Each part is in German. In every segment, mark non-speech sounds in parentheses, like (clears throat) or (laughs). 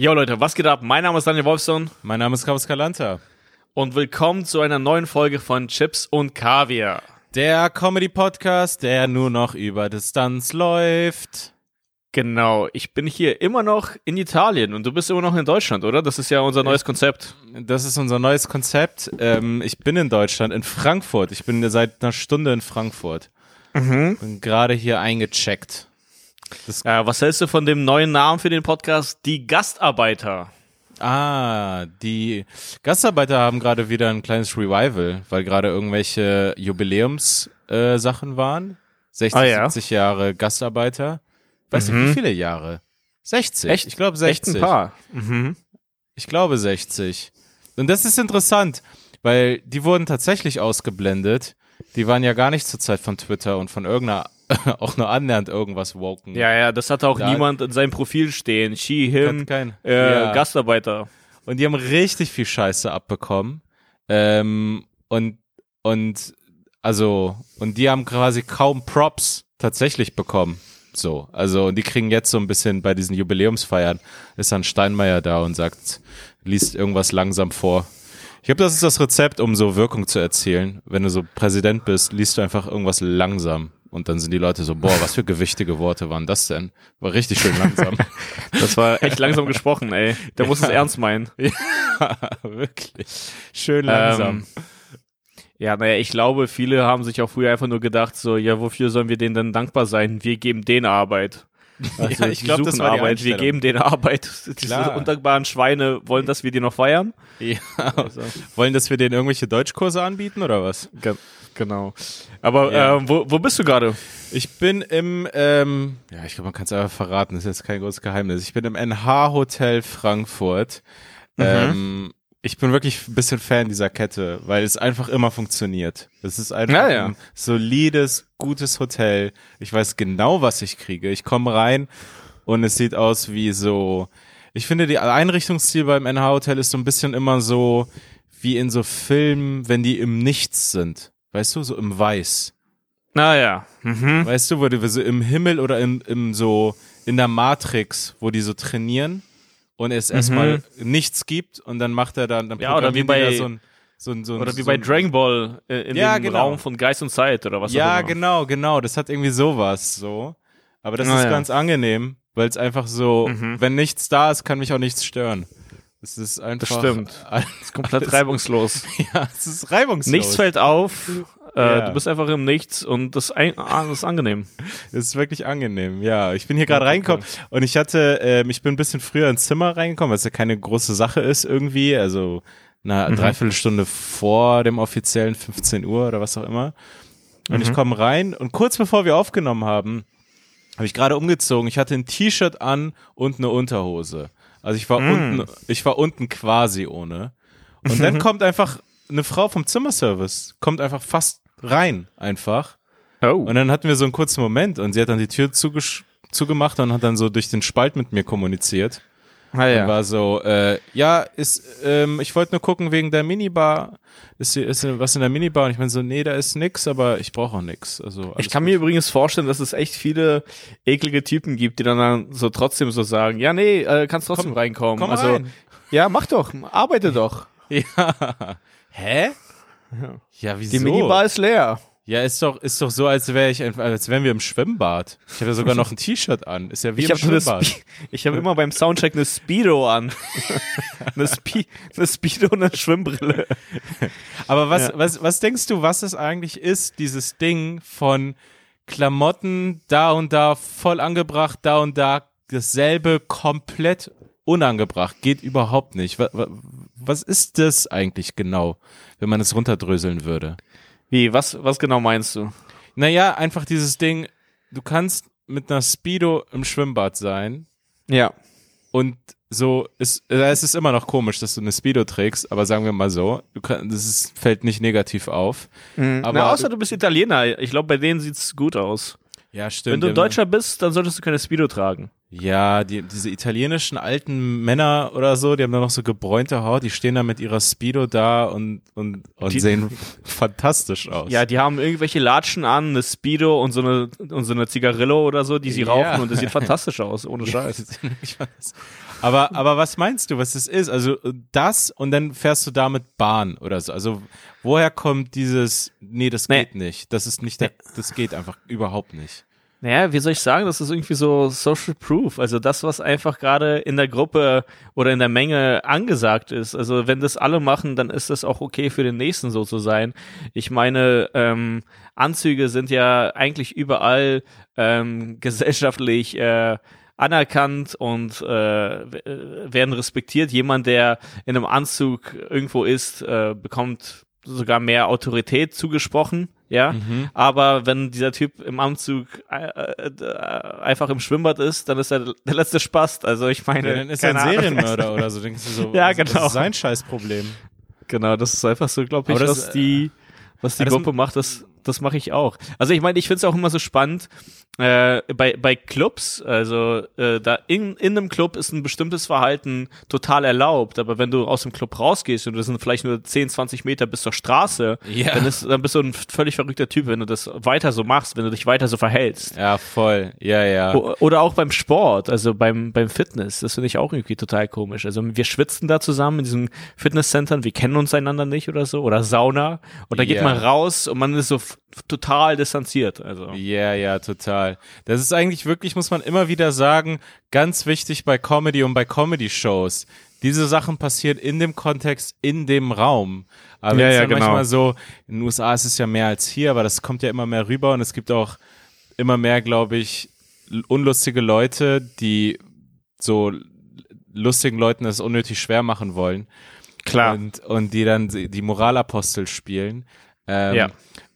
Jo Leute, was geht ab? Mein Name ist Daniel Wolfson Mein Name ist Carlos Calanta. und willkommen zu einer neuen Folge von Chips und Kaviar. Der Comedy-Podcast, der nur noch über Distanz läuft. Genau, ich bin hier immer noch in Italien und du bist immer noch in Deutschland, oder? Das ist ja unser neues Konzept. Das ist unser neues Konzept. Ähm, ich bin in Deutschland, in Frankfurt. Ich bin seit einer Stunde in Frankfurt. Bin gerade hier eingecheckt. Äh, was hältst du von dem neuen Namen für den Podcast? Die Gastarbeiter. Ah, die Gastarbeiter haben gerade wieder ein kleines Revival, weil gerade irgendwelche Jubiläumssachen äh, waren. 60, Ah, ja. 70 Jahre Gastarbeiter. Weißt du, wie viele Jahre? 60. Echt? Ich glaube Echt 60. ein paar. Mhm. Ich glaube 60. Und das ist interessant, weil die wurden tatsächlich ausgeblendet. Die waren ja gar nicht zur Zeit von Twitter und von irgendeiner, (laughs) auch nur annähernd irgendwas woken. Ja, ja, das hat auch Ja. niemand in seinem Profil stehen. She, him, kein- äh, Ja. Gastarbeiter. Und die haben richtig viel Scheiße abbekommen. Ähm, und, und, also, und die haben quasi kaum Props tatsächlich bekommen. So, also, und die kriegen jetzt so ein bisschen bei diesen Jubiläumsfeiern, ist dann Steinmeier da und sagt, liest irgendwas langsam vor. Ich glaube, das ist das Rezept, um so Wirkung zu erzielen. Wenn du so Präsident bist, liest du einfach irgendwas langsam. Und dann sind die Leute so, boah, was für gewichtige Worte waren das denn? War richtig schön langsam. (laughs) Das war echt langsam gesprochen, ey. Der muss es ernst meinen. (laughs) ja, wirklich. Schön langsam. Ähm, ja, naja, ich glaube, viele haben sich auch früher einfach nur gedacht, so, ja, wofür sollen wir denen denn dankbar sein? Wir geben denen Arbeit. (laughs) Also, ich die glaub, das war die Arbeit, wir geben denen Arbeit. Diese Klar. undankbaren Schweine wollen, dass wir die noch feiern. Ja. Wollen, dass wir denen irgendwelche Deutschkurse anbieten oder was? Ge genau. Aber Ja. äh, wo, wo bist du gerade? Ich bin im, ähm, ja, ich glaube, man kann es einfach verraten, das ist jetzt kein großes Geheimnis. Ich bin im NH-Hotel Frankfurt. Ähm, ich bin wirklich ein bisschen Fan dieser Kette, weil es einfach immer funktioniert. Es ist einfach Ja, ja. ein solides, gutes Hotel. Ich weiß genau, was ich kriege. Ich komme rein und es sieht aus wie so, ich finde, die Einrichtungsstil beim NH-Hotel ist so ein bisschen immer so wie in so Filmen, wenn die im Nichts sind. Weißt du, so im Weiß. Naja. Mhm. Weißt du, wo die so im Himmel oder im, im so in der Matrix, wo die so trainieren und es erstmal nichts gibt und dann macht er dann, dann Mhm. Ja, oder wie bei- so ein, so ein, so ein, Oder wie so bei Dragon Ball äh, in Ja, dem genau. Raum von Geist und Zeit oder was auch Ja, immer. genau, genau. Das hat irgendwie sowas so. Aber das Ah, ist ja. ganz angenehm, weil es einfach so, Mhm. wenn nichts da ist, kann mich auch nichts stören. Es ist einfach. stimmt. Das ist komplett reibungslos. (laughs) Ja, es ist reibungslos. Nichts fällt auf. Äh, Ja. Du bist einfach im Nichts und das, ein, ah, das ist angenehm. (laughs) Das ist wirklich angenehm, ja. Ich bin hier gerade reingekommen und ich hatte, ähm, ich bin ein bisschen früher ins Zimmer reingekommen, was ja keine große Sache ist irgendwie, also eine Dreiviertelstunde vor dem offiziellen 15 Uhr oder was auch immer. Und ich komme rein und kurz bevor wir aufgenommen haben, habe ich gerade umgezogen. Ich hatte ein T-Shirt an und eine Unterhose. Also ich war unten, ich war unten quasi ohne. Und dann kommt einfach eine Frau vom Zimmerservice, kommt einfach fast rein, einfach. Oh. Und dann hatten wir so einen kurzen Moment und sie hat dann die Tür zugesch zugemacht und hat dann so durch den Spalt mit mir kommuniziert. Ah, Und ja. war so, äh, ja, ist, ähm, ich wollte nur gucken wegen der Minibar. Ist, hier- ist was in der Minibar? Und ich meine so, nee, da ist nix, aber ich brauche auch nix. Also, Ich kann mir übrigens vorstellen, dass es echt viele eklige Typen gibt, die dann, dann so trotzdem so sagen, ja, nee, äh, kannst trotzdem Komm- reinkommen. komm also, rein. ja, mach doch, arbeite doch. (laughs) Ja. Hä? Ja, wieso? Die Minibar ist leer. Ja, ist doch, ist doch so, als wäre ich, als wären wir im Schwimmbad. Ich habe ja sogar noch ein T-Shirt an. Ist ja wie Ich im Schwimmbad. Ich habe immer beim Soundcheck eine Speedo an. (laughs) eine, Spe eine Speedo und eine Schwimmbrille. Aber was, Ja. was, was denkst du, was es eigentlich ist, dieses Ding von Klamotten da und da voll angebracht, da und da dasselbe komplett unangebracht, geht überhaupt nicht. Was, was ist das eigentlich genau, wenn man es runterdröseln würde? Wie, was, was genau meinst du? Naja, einfach dieses Ding, du kannst mit einer Speedo im Schwimmbad sein Ja. und so ist, äh, es ist immer noch komisch, dass du eine Speedo trägst, aber sagen wir mal so, du kann, das ist, fällt nicht negativ auf. Aber Mhm. Na, außer du bist Italiener. Ich glaube, bei denen sieht's gut aus. Ja, stimmt. Wenn du Deutscher bist, dann solltest du keine Speedo tragen. Ja, die, diese italienischen alten Männer oder so, die haben da noch so gebräunte Haut, die stehen da mit ihrer Speedo da und, und, und Die- sehen (laughs) fantastisch aus. Ja, die haben irgendwelche Latschen an, eine Speedo und so eine, und so eine Zigarillo oder so, die sie Ja. rauchen und das sieht (laughs) fantastisch aus, ohne Scheiß. Aber, aber was meinst du, was das ist? Also das und dann fährst du damit Bahn oder so. Also woher kommt dieses, nee, das Nee. geht nicht. Das ist nicht, der, das geht einfach überhaupt nicht. Naja, wie soll ich sagen, das ist irgendwie so Social Proof, also das, was einfach gerade in der Gruppe oder in der Menge angesagt ist. Also wenn das alle machen, dann ist das auch okay für den Nächsten so zu sein. Ich meine, ähm, Anzüge sind ja eigentlich überall ähm, (laughs) gesellschaftlich äh, anerkannt und äh, werden respektiert. Jemand, der in einem Anzug irgendwo ist, äh, bekommt sogar mehr Autorität zugesprochen, ja. Aber wenn dieser Typ im Anzug äh, äh, einfach im Schwimmbad ist, dann ist er der letzte Spast. Also ich meine, Ja, dann ist er ein Ahnung. Serienmörder (laughs) oder so. Denkst du so, Ja, genau. Das ist sein Scheißproblem. Genau, das ist einfach so, glaube ich, das, was die, was die Gruppe macht, das, das mache ich auch. Also ich meine, ich finde es auch immer so spannend, äh, bei, bei Clubs, also äh, da in, in einem Club ist ein bestimmtes Verhalten total erlaubt, aber wenn du aus dem Club rausgehst und das sind vielleicht nur 10, 20 Meter bis zur Straße, Ja. dann, ist, dann bist du ein völlig verrückter Typ, wenn du das weiter so machst, wenn du dich weiter so verhältst. Ja, voll. Ja, ja. O- Oder auch beim Sport, also beim, beim Fitness, das finde ich auch irgendwie total komisch. Also wir schwitzen da zusammen in diesen Fitnesscentern, wir kennen uns einander nicht oder so, oder Sauna, und da geht Ja. man raus und man ist so total distanziert. Also. Ja, ja, total. Das ist eigentlich wirklich, muss man immer wieder sagen, ganz wichtig bei Comedy und bei Comedy-Shows. Diese Sachen passieren in dem Kontext, in dem Raum. Aber Ja, es ja, ja genau. manchmal so, in den USA ist es ja mehr als hier, aber das kommt ja immer mehr rüber und es gibt auch immer mehr, glaube ich, unlustige Leute, die so lustigen Leuten es unnötig schwer machen wollen. Klar. Und, und die dann die die Moralapostel spielen. Ähm, Ja.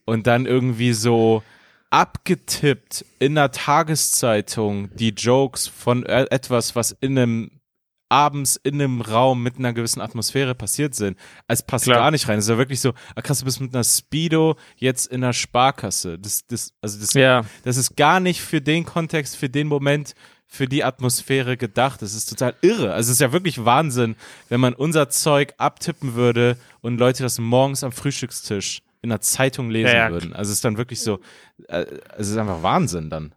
Und dann irgendwie so abgetippt in der Tageszeitung die Jokes von äh, etwas, was in einem abends in einem Raum mit einer gewissen Atmosphäre passiert sind. Es passt Klar. gar nicht rein. Es ist ja wirklich so, ah, krass, du bist mit einer Speedo jetzt in einer Sparkasse. Das, das, also das, Ja. das ist gar nicht für den Kontext, für den Moment, für die Atmosphäre gedacht. Das ist total irre. Also es ist ja wirklich Wahnsinn, wenn man unser Zeug abtippen würde und Leute das morgens am Frühstückstisch in einer Zeitung lesen Ja, ja. würden. Also es ist dann wirklich so, äh, es ist einfach Wahnsinn dann.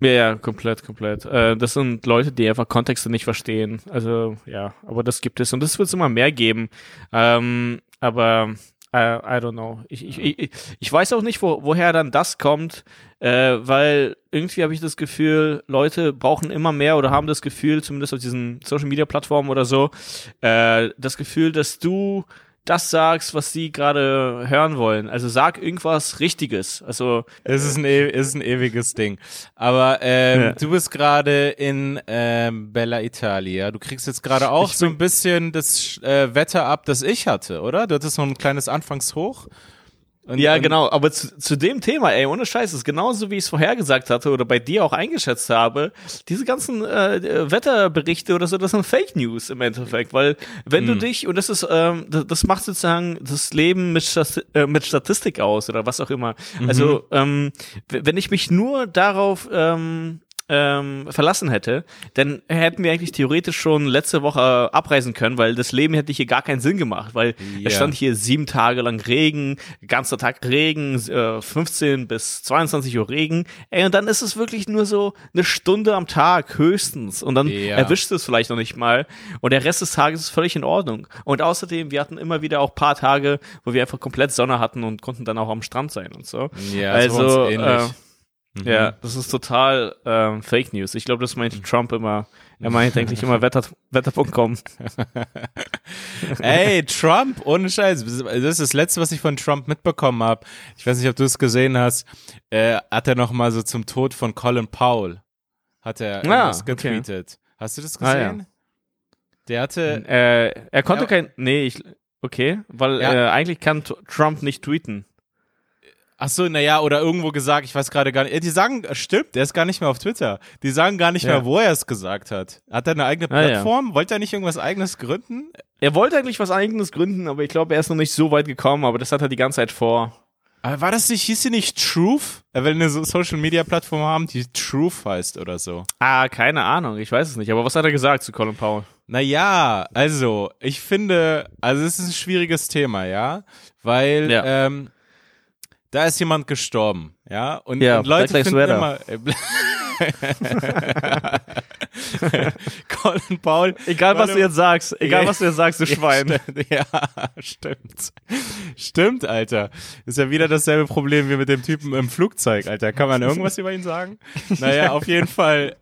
Ja, ja, komplett, komplett. Äh, das sind Leute, die einfach Kontexte nicht verstehen. Also, ja, aber das gibt es und das wird es immer mehr geben. Ähm, aber I, I don't know. Ich, ich, ich, ich weiß auch nicht, wo, woher dann das kommt, äh, weil irgendwie habe ich das Gefühl, Leute brauchen immer mehr oder haben das Gefühl, zumindest auf diesen Social Media Plattformen oder so, äh, das Gefühl, dass du das sagst, was sie gerade hören wollen. Also sag irgendwas Richtiges. Also Es ist ein, e ist ein ewiges Ding. Aber ähm, Ja. du bist gerade in ähm, Bella Italia. Du kriegst jetzt gerade auch so ein bisschen das äh, Wetter ab, das ich hatte, oder? Du hattest so ein kleines Anfangshoch. Und, Ja, und, genau, aber zu, zu dem Thema, ey, ohne Scheiß, ist genauso wie ich es vorhergesagt hatte oder bei dir auch eingeschätzt habe, diese ganzen äh, Wetterberichte oder so, das sind Fake News im Endeffekt, weil wenn du dich, und das ist, ähm, das, das macht sozusagen das Leben mit, Stati äh, mit Statistik aus oder was auch immer. Also, ähm, w- wenn ich mich nur darauf ähm, ähm, verlassen hätte, dann hätten wir eigentlich theoretisch schon letzte Woche abreisen können, weil das Leben hätte hier gar keinen Sinn gemacht, weil Ja. es stand hier sieben Tage lang Regen, ganzer Tag Regen, äh, 15 bis 22 Uhr Regen, ey, und dann ist es wirklich nur so eine Stunde am Tag höchstens und dann Ja. erwischt es vielleicht noch nicht mal und der Rest des Tages ist völlig in Ordnung. Und außerdem, wir hatten immer wieder auch paar Tage, wo wir einfach komplett Sonne hatten und konnten dann auch am Strand sein und so. Ja, bei uns also, ähnlich. Äh, ja, das ist total ähm, Fake News. Ich glaube, das meint Trump immer. Er meint eigentlich immer Wetter, Wetter.com. (laughs) Ey, Trump, ohne Scheiß. Das ist das Letzte, was ich von Trump mitbekommen habe. Ich weiß nicht, ob du es gesehen hast. Äh, hat er noch mal so zum Tod von Colin Powell hat er Ah, irgendwas okay. getweetet. Hast du das Ah, ja. gesehen? Der hatte, Äh, er konnte Ja. kein. Nee, ich. Okay, weil Ja. äh, eigentlich kann Trump nicht tweeten. Ach so, naja, oder irgendwo gesagt, ich weiß gerade gar nicht. Die sagen, äh, stimmt, der ist gar nicht mehr auf Twitter. Die sagen gar nicht Ja. mehr, wo er es gesagt hat. Hat er eine eigene Ah, ja. Plattform? Wollte er nicht irgendwas eigenes gründen? Er wollte eigentlich was eigenes gründen, aber ich glaube, er ist noch nicht so weit gekommen, aber das hat er die ganze Zeit vor. Aber war das nicht, hieß sie nicht Truth? Er will eine Social Media Plattform haben, die Truth heißt oder so. Ah, keine Ahnung, ich weiß es nicht. Aber was hat er gesagt zu Colin Powell? Naja, also, ich finde, also es ist ein schwieriges Thema, ja, weil Ja. ähm, da ist jemand gestorben, ja, und, Ja, und Leute finden immer. (laughs) Colin Paul. Egal, was du jetzt sagst, egal, was du jetzt sagst, du (laughs) Schwein. Stimmt, ja, stimmt. Stimmt, Alter. Ist ja wieder dasselbe Problem wie mit dem Typen im Flugzeug, Alter. Kann man irgendwas über ihn sagen? (laughs) Naja, auf jeden Fall.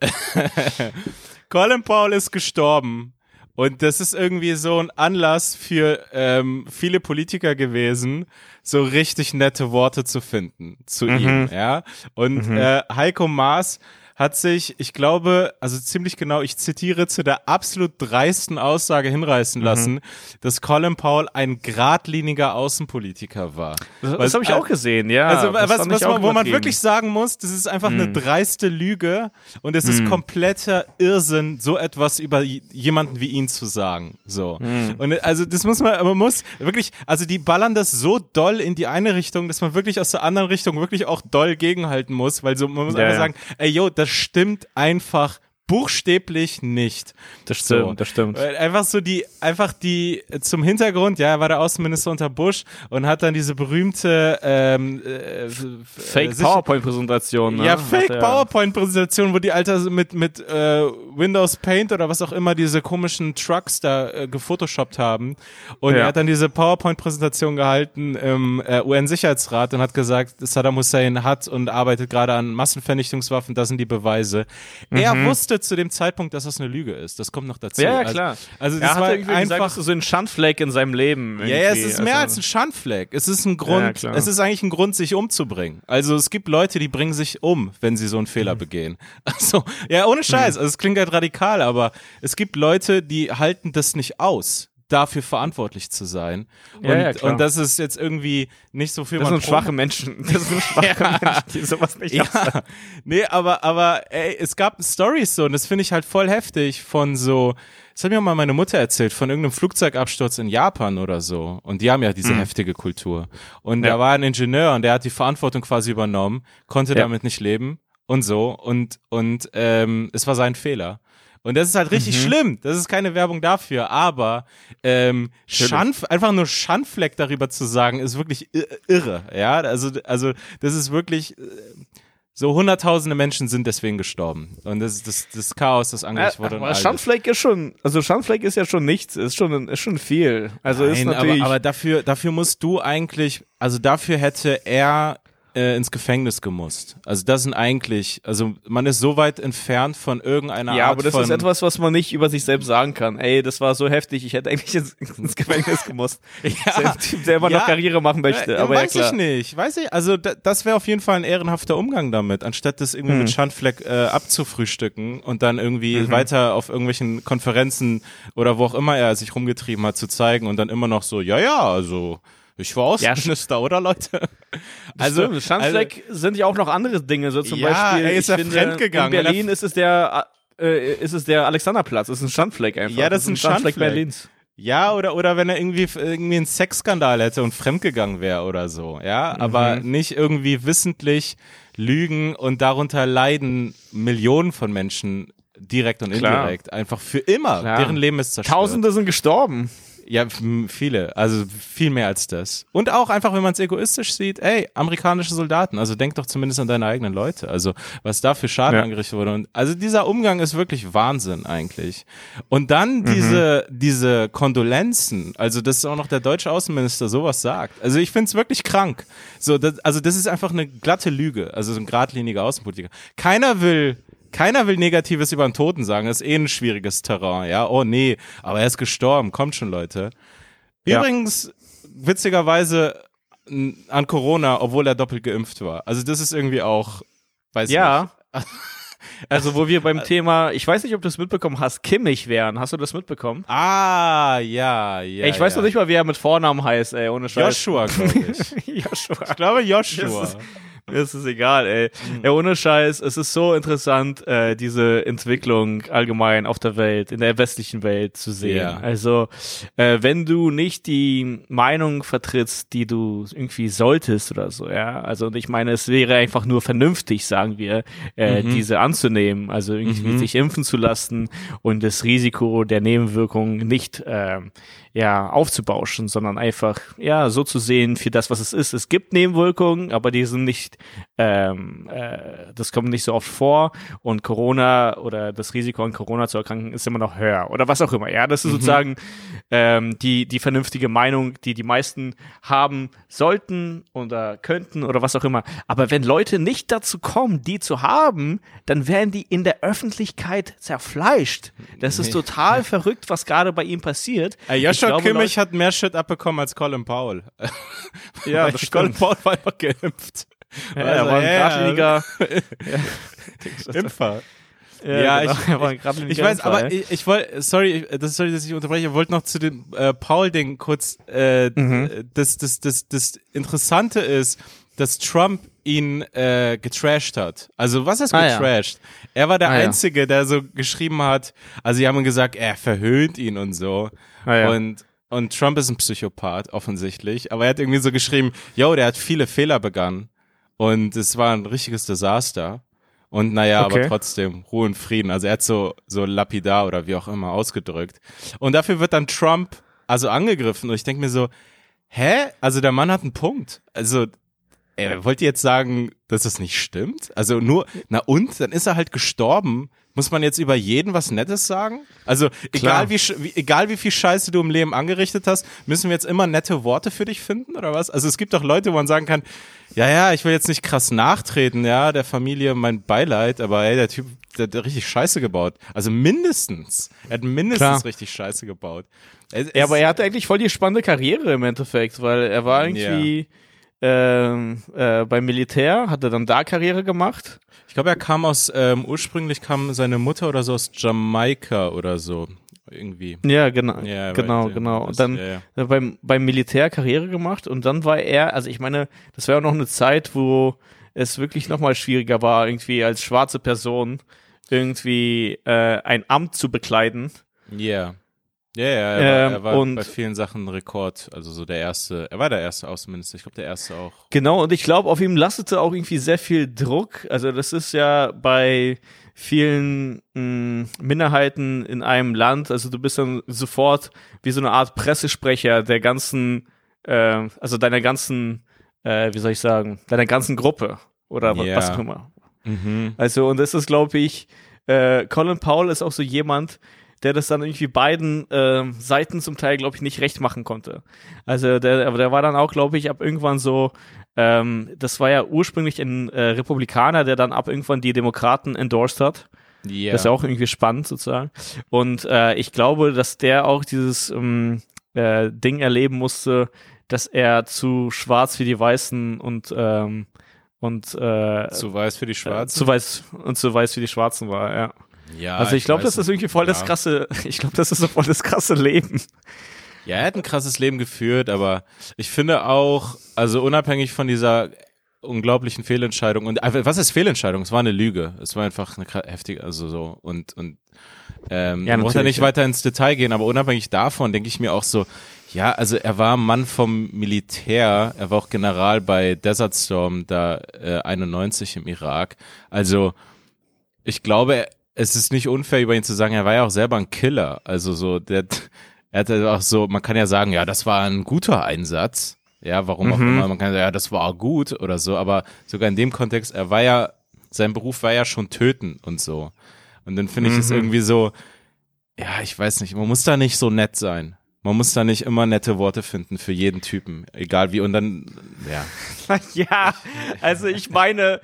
Colin Paul ist gestorben. Und das ist irgendwie so ein Anlass für ähm, viele Politiker gewesen, so richtig nette Worte zu finden zu ihm, ja. Und äh, Heiko Maas hat sich, ich glaube, also ziemlich genau, ich zitiere, zu der absolut dreisten Aussage hinreißen lassen, dass Colin Powell ein geradliniger Außenpolitiker war. Das, das habe ich auch gesehen, ja. Also was, was man, wo man wirklich sagen muss, das ist einfach eine dreiste Lüge und es ist kompletter Irrsinn, so etwas über jemanden wie ihn zu sagen. So. Und also das muss man, man muss wirklich, also die ballern das so doll in die eine Richtung, dass man wirklich aus der anderen Richtung wirklich auch doll gegenhalten muss, weil so, man muss Ja, einfach ja. sagen, ey yo, das stimmt einfach buchstäblich nicht. Das stimmt, So. das stimmt. Einfach so die, einfach die zum Hintergrund, ja, er war der Außenminister unter Bush und hat dann diese berühmte ähm, äh, Fake äh, PowerPoint-Präsentation. Ne? Ja, Fake er- PowerPoint-Präsentation, wo die Alter mit, mit äh, Windows Paint oder was auch immer diese komischen Trucks da äh, gefotoshoppt haben. Und Ja. er hat dann diese PowerPoint-Präsentation gehalten im äh, UN-Sicherheitsrat und hat gesagt, Saddam Hussein hat und arbeitet gerade an Massenvernichtungswaffen, das sind die Beweise. Er wusste zu dem Zeitpunkt, dass das eine Lüge ist. Das kommt noch dazu. Ja, ja, Also- klar. Also, er das hat war irgendwie gesagt, einfach ist so ein Schandfleck in seinem Leben. ja, ja, es irgendwie. ist mehr Also- als ein Schandfleck. Es ist ein Ja, Grund, klar. es ist eigentlich ein Grund, sich umzubringen. Also es gibt Leute, die bringen sich um, wenn sie so einen Fehler Mhm. begehen. (laughs) Also, ja, ohne Scheiß. Also es klingt halt radikal, aber es gibt Leute, die halten das nicht aus, dafür verantwortlich zu sein. Und, Ja, ja, klar. und das ist jetzt irgendwie nicht so viel Das sind schwache Menschen. (laughs) Das sind schwache Menschen, die sowas nicht ja, nee, aber, aber ey, es gab Stories so und das finde ich halt voll heftig von so, das hat mir auch mal meine Mutter erzählt, von irgendeinem Flugzeugabsturz in Japan oder so. Und die haben ja diese heftige Kultur. Und Mhm. Ja. da war ein Ingenieur und der hat die Verantwortung quasi übernommen, konnte Ja. damit nicht leben und so. Und, und ähm, es war sein Fehler. Und das ist halt richtig Mhm. schlimm. Das ist keine Werbung dafür. Aber ähm, Schanf, einfach nur Schandfleck darüber zu sagen, ist wirklich irre. Ja, also, also das ist wirklich. äh, So hunderttausende Menschen sind deswegen gestorben. Und das ist das, das Chaos, das angerichtet wurde. und aber. Schandfleck ist schon, also Schandfleck ist ja schon nichts, ist schon, ist schon viel. Also ist Nein, natürlich. aber, aber dafür, dafür musst du eigentlich, also dafür hätte er äh, ins Gefängnis gemusst. Also das sind eigentlich, also man ist so weit entfernt von irgendeiner ja, Art aber das ist etwas, was man nicht über sich selbst sagen kann. Ey, das war so heftig, ich hätte eigentlich ins, ins Gefängnis gemusst. (laughs) Ja. Typ, der immer noch Ja. Karriere machen möchte. Äh, aber weiß ja, ich nicht, weiß ich. Also da, das wäre auf jeden Fall ein ehrenhafter Umgang damit, anstatt das irgendwie Hm. mit Schandfleck äh, abzufrühstücken und dann irgendwie Mhm. weiter auf irgendwelchen Konferenzen oder wo auch immer er sich rumgetrieben hat zu zeigen und dann immer noch so, ja, ja, also ich war Ja, Außenminister, oder Leute? Also, Stimmt, Schandfleck sind ja auch noch andere Dinge, so zum Ja, Beispiel. er ist ja finde, fremdgegangen. In Berlin ist es der, äh, ist es der Alexanderplatz, das ist ein Schandfleck einfach. Ja, das ist ein Schandfleck. Berlins. Ja, oder, oder wenn er irgendwie, irgendwie einen Sexskandal hätte und fremdgegangen wäre oder so, ja, aber Mhm. nicht irgendwie wissentlich lügen und darunter leiden Millionen von Menschen direkt und Klar. indirekt, einfach für immer. Klar. Deren Leben ist zerstört. Tausende sind gestorben. Ja, viele, also viel mehr als das. Und auch einfach, wenn man es egoistisch sieht, ey, amerikanische Soldaten, also denk doch zumindest an deine eigenen Leute, also was da für Schaden Ja. angerichtet wurde. Und also dieser Umgang ist wirklich Wahnsinn eigentlich. Und dann Mhm. diese, diese Kondolenzen, also dass auch noch der deutsche Außenminister sowas sagt. Also ich finde es wirklich krank. So, das, also das ist einfach eine glatte Lüge, also so ein geradliniger Außenpolitiker. Keiner will keiner will Negatives über einen Toten sagen. Das ist eh ein schwieriges Terrain, ja. Oh nee, aber er ist gestorben. Kommt schon, Leute. Ja. Übrigens, witzigerweise an Corona, obwohl er doppelt geimpft war. Also das ist irgendwie auch, weiß Ja. nicht. (laughs) Also, wo wir beim Thema, ich weiß nicht, ob du es mitbekommen hast, Kimmich wären. Hast du das mitbekommen? Ah, ja, ja. ey, ich weiß ja. noch nicht mal, wie er mit Vornamen heißt, ey, ohne Scheiß. Joshua, glaube ich. (laughs) Joshua. Ich glaube Joshua. Das ist- Es ist egal, ey. Mhm. Ja, ohne Scheiß, es ist so interessant, äh, diese Entwicklung allgemein auf der Welt, in der westlichen Welt zu sehen. Ja. Also, äh, wenn du nicht die Meinung vertrittst, die du irgendwie solltest oder so, ja. Also, ich meine, es wäre einfach nur vernünftig, sagen wir, äh, mhm. diese anzunehmen, also irgendwie mhm. sich impfen zu lassen und das Risiko der Nebenwirkungen nicht, äh, ja, aufzubauschen, sondern einfach, ja, so zu sehen für das, was es ist. Es gibt Nebenwirkungen, aber die sind nicht, ähm, äh, das kommt nicht so oft vor und Corona oder das Risiko an Corona zu erkranken ist immer noch höher oder was auch immer. Ja, das ist mhm. sozusagen ähm, die, die vernünftige Meinung, die die meisten haben sollten oder könnten oder was auch immer. Aber wenn Leute nicht dazu kommen, die zu haben, dann werden die in der Öffentlichkeit zerfleischt. Das ist total verrückt, was gerade bei ihm passiert. Äh, Joshua glaube, Kimmich Leute, hat mehr Shit abbekommen als Colin Powell. (laughs) Ja, das Colin Powell war einfach geimpft. Ja, also, er war ein ja, ja. (laughs) Impfer. Ja, ja genau. (laughs) ich, ich weiß, aber ich, ich wollte, sorry, das sorry, dass ich unterbreche, ich wollte noch zu dem äh, Paul-Ding kurz, äh, mhm. das, das, das, das Interessante ist, dass Trump ihn äh, getrashed hat. Also was ist getrashed? Ah, ja. Er war der ah, Einzige, der so geschrieben hat, also sie haben gesagt, er verhöhnt ihn und so. Ah, ja. Und und Trump ist ein Psychopath, offensichtlich. Aber er hat irgendwie so geschrieben, yo, der hat viele Fehler begangen. Und es war ein richtiges Desaster. Und naja, okay. aber trotzdem, Ruhe und Frieden. Also er hat so, so lapidar oder wie auch immer ausgedrückt. Und dafür wird dann Trump also angegriffen. Und ich denke mir so, hä? Also der Mann hat einen Punkt. Also, er wollte jetzt sagen, dass das nicht stimmt? Also nur, na und? Dann ist er halt gestorben muss man jetzt über jeden was Nettes sagen? Also egal wie, wie, egal wie viel Scheiße du im Leben angerichtet hast, müssen wir jetzt immer nette Worte für dich finden oder was? Also es gibt doch Leute, wo man sagen kann, ja, ja, ich will jetzt nicht krass nachtreten, ja, der Familie mein Beileid, aber ey, der Typ, der hat richtig Scheiße gebaut. Also mindestens. Er hat mindestens Klar. richtig Scheiße gebaut. Es, ja, aber er hatte eigentlich voll die spannende Karriere im Endeffekt, weil er war irgendwie ja. Ähm, äh, beim Militär, hat er dann da Karriere gemacht ich glaube, er kam aus, ähm, ursprünglich kam seine Mutter oder so aus Jamaika oder so. Irgendwie. Ja, genau. Ja, genau, genau. Und dann ja, ja. beim, beim Militär Karriere gemacht und dann war er, also ich meine, das war auch noch eine Zeit, wo es wirklich nochmal schwieriger war, irgendwie als schwarze Person irgendwie äh, ein Amt zu bekleiden. Ja. Yeah. Ja, ja, er war, ähm, er war und, bei vielen Sachen Rekord, also so der erste, er war der erste Außenminister, ich glaube der erste auch. Genau, und ich glaube, auf ihm lastete auch irgendwie sehr viel Druck. Also das ist ja bei vielen mh, hm, Minderheiten in einem Land, also du bist dann sofort wie so eine Art Pressesprecher der ganzen, äh, also deiner ganzen, äh, wie soll ich sagen, deiner ganzen Gruppe oder yeah. was auch immer. Mhm. Also und das ist, glaube ich, äh, Colin Powell ist auch so jemand, der das dann irgendwie beiden äh, Seiten zum Teil, glaube ich, nicht recht machen konnte. Also der, aber der war dann auch, glaube ich, ab irgendwann so, ähm, das war ja ursprünglich ein äh, Republikaner, der dann ab irgendwann die Demokraten endorsed hat. Yeah. Das ist ja auch irgendwie spannend sozusagen. Und äh, ich glaube, dass der auch dieses ähm, äh, Ding erleben musste, dass er zu schwarz für die Weißen und ähm, und äh, zu weiß für die Schwarzen. Äh, zu weiß und zu weiß für die Schwarzen war, ja. Ja, also ich, ich glaube, das ist irgendwie voll ja. das krasse, (laughs) ich glaube, das ist so voll das krasse Leben. Ja, er hat ein krasses Leben geführt, aber ich finde auch, also unabhängig von dieser unglaublichen Fehlentscheidung und was ist Fehlentscheidung? Es war eine Lüge. Es war einfach eine heftige, also so und und ähm, ja, muss ja nicht weiter ins Detail gehen, aber unabhängig davon denke ich mir auch so, ja, also er war Mann vom Militär, er war auch General bei Desert Storm da äh, 91 im Irak. Also ich glaube, es ist nicht unfair über ihn zu sagen, er war ja auch selber ein Killer. Also so, der, er hatte auch so, man kann ja sagen, ja, das war ein guter Einsatz. Ja, warum auch mhm. immer. Man kann sagen, ja, das war gut oder so. Aber sogar in dem Kontext, er war ja, sein Beruf war ja schon töten und so. Und dann finde ich mhm. es irgendwie so, ja, ich weiß nicht, man muss da nicht so nett sein. Man muss da nicht immer nette Worte finden für jeden Typen, egal wie. Und dann, ja. (laughs) ja, also ich meine,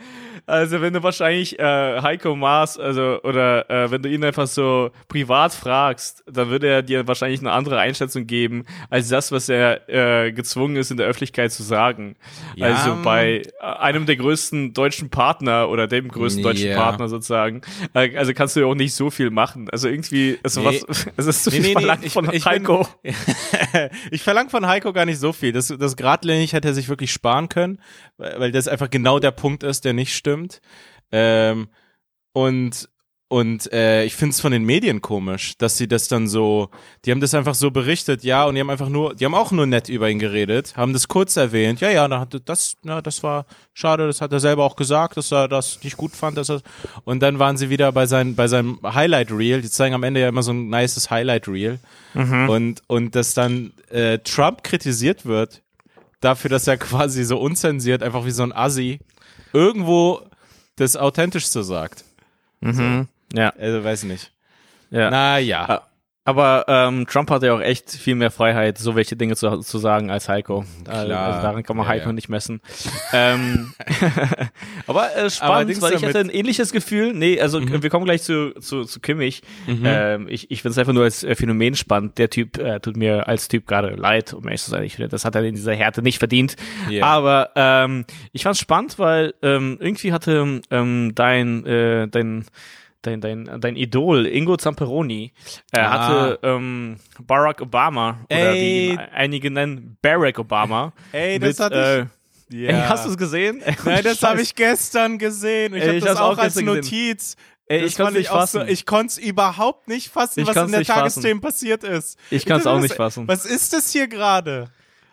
also wenn du wahrscheinlich äh, Heiko Maas, also oder äh, wenn du ihn einfach so privat fragst, dann würde er dir wahrscheinlich eine andere Einschätzung geben als das, was er äh, gezwungen ist in der Öffentlichkeit zu sagen. Ja. Also bei äh, einem der größten deutschen Partner oder dem größten yeah. deutschen Partner sozusagen. Äh, also kannst du ja auch nicht so viel machen. Also irgendwie, also nee. was, (laughs) es ist zu viel nee, verlangt nee, von ich, ich Heiko. Bin, (laughs) ich verlange von Heiko gar nicht so viel. Das, das geradlinig hätte er sich wirklich sparen können, weil das einfach genau der Punkt ist, der nicht stimmt. Ähm, und und äh, ich finde es von den Medien komisch, dass sie das dann so, die haben das einfach so berichtet, ja, und die haben einfach nur, die haben auch nur nett über ihn geredet, haben das kurz erwähnt, ja, ja, das, na, das war schade, das hat er selber auch gesagt, dass er das nicht gut fand, dass er, und dann waren sie wieder bei, sein, bei seinem Highlight Reel, die zeigen am Ende ja immer so ein nices Highlight Reel, mhm. und, und dass dann äh, Trump kritisiert wird, dafür, dass er quasi so unzensiert, einfach wie so ein Assi, irgendwo das Authentischste sagt. Mhm. So. Ja. Also weiß nicht. Ja. Naja. Aber ähm, Trump hatte ja auch echt viel mehr Freiheit, so welche Dinge zu, zu sagen als Heiko. Klar. Also daran kann man ja, Heiko ja. nicht messen. ähm, (laughs) aber äh, spannend, weil ich hatte ein ähnliches Gefühl. Nee, also mhm. wir kommen gleich zu, zu, zu Kimmich. Mhm. Ähm, ich ich finde es einfach nur als äh, Phänomen spannend. Der Typ äh, tut mir als Typ gerade leid, um ehrlich zu sein. Ich das hat er in dieser Härte nicht verdient. Yeah. Aber ähm, ich fand es spannend, weil ähm, irgendwie hatte ähm, dein, äh, dein dein, dein, dein Idol, Ingo Zamperoni, er ah. hatte ähm, Barack Obama, oder wie ihn einige nennen, Barack Obama. Ey, das mit, hatte ich. Ja. Ey, hast du es gesehen? (laughs) Nein, das habe ich gestern gesehen. Ich habe das auch als Notiz. Ey, ich kann es nicht fassen. So, ich konnte es überhaupt nicht fassen, ich was in der Tagesthemen passiert ist. Ich kann es auch nicht fassen. Was ist das hier gerade?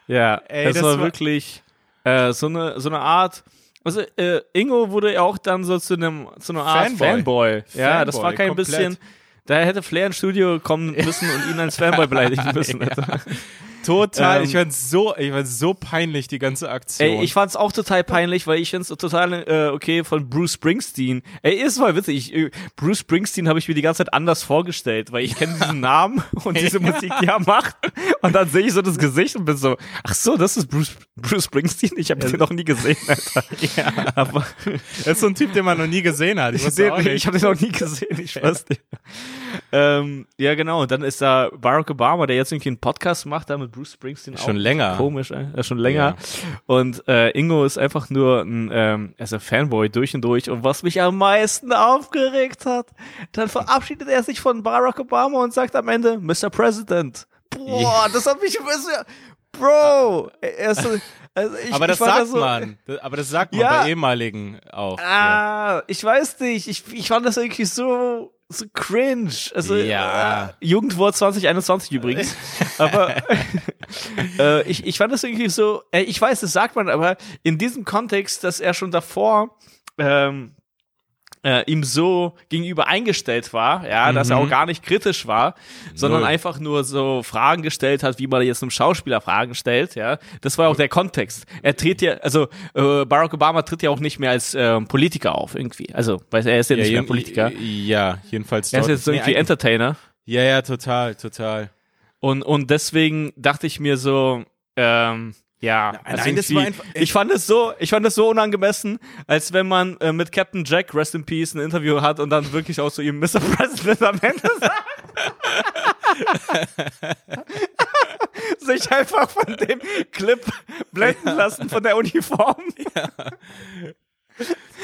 Ja, Ey, es war, war wirklich äh, so, eine, so eine Art also äh, Ingo wurde ja auch dann so zu einem zu einer Art Fanboy. Fanboy. Ja, Fanboy, das war kein komplett. bisschen. Da hätte Flair ins Studio kommen müssen und ihn als Fanboy (laughs) beleidigen müssen. ja. Total, ähm, ich fand's so, ich fand's so peinlich, die ganze Aktion. Ey, ich fand's auch total peinlich, weil ich find's total äh, okay von Bruce Springsteen. Ey, ist mal witzig. Ich, äh, Bruce Springsteen habe ich mir die ganze Zeit anders vorgestellt, weil ich kenne diesen Namen (laughs) und diese Musik, die er macht. Und dann sehe ich so das Gesicht und bin so, ach so, das ist Bruce, Bruce Springsteen. Ich habe den noch nie gesehen, Alter. (laughs) Ja. Aber das ist so ein Typ, den man noch nie gesehen hat. Ich, den, ich habe den noch nie gesehen, ich weiß nicht. Ähm, ja, genau. Und dann ist da Barack Obama, der jetzt irgendwie einen Podcast macht, da mit Bruce Springsteen schon länger. Komisch, äh, schon länger. Ja. Und äh, Ingo ist einfach nur ein, ähm, ein Fanboy durch und durch. Und was mich am meisten aufgeregt hat, dann verabschiedet er sich von Barack Obama und sagt am Ende, Mr. President. Boah, yeah. das hat mich ein bisschen, Bro, er ist so, also ich, aber das sagt das so, man. Aber das sagt man ja, bei ehemaligen auch. Ah, ja. ich weiß nicht. Ich, ich fand das irgendwie so so cringe. Also, ja. Äh, Jugendwort 2021 übrigens. (laughs) aber (laughs) äh, ich, ich fand das irgendwie so, äh, ich weiß, das sagt man, aber in diesem Kontext, dass er schon davor ähm, äh, ihm so gegenüber eingestellt war, ja, mhm. dass er auch mhm. gar nicht kritisch war, sondern Null. einfach nur so Fragen gestellt hat, wie man jetzt einem Schauspieler Fragen stellt, ja. Das war auch der Kontext. Er tritt ja, also äh, Barack Obama tritt ja auch nicht mehr als äh, Politiker auf irgendwie. Also, weil er ist ja, ja nicht mehr Politiker. Ja, jedenfalls. Er ist jetzt irgendwie nee, Entertainer. Ja, ja, total, total. Und und deswegen dachte ich mir so, ähm, ja, nein, also nein das war einfach, ich fand es so, ich fand es so unangemessen, als wenn man äh, mit Captain Jack Rest in Peace ein Interview hat und dann wirklich auch zu ihm Mr. (laughs) President am Ende sagt. (laughs) Sich einfach von dem Clip blenden lassen von der Uniform. Ja.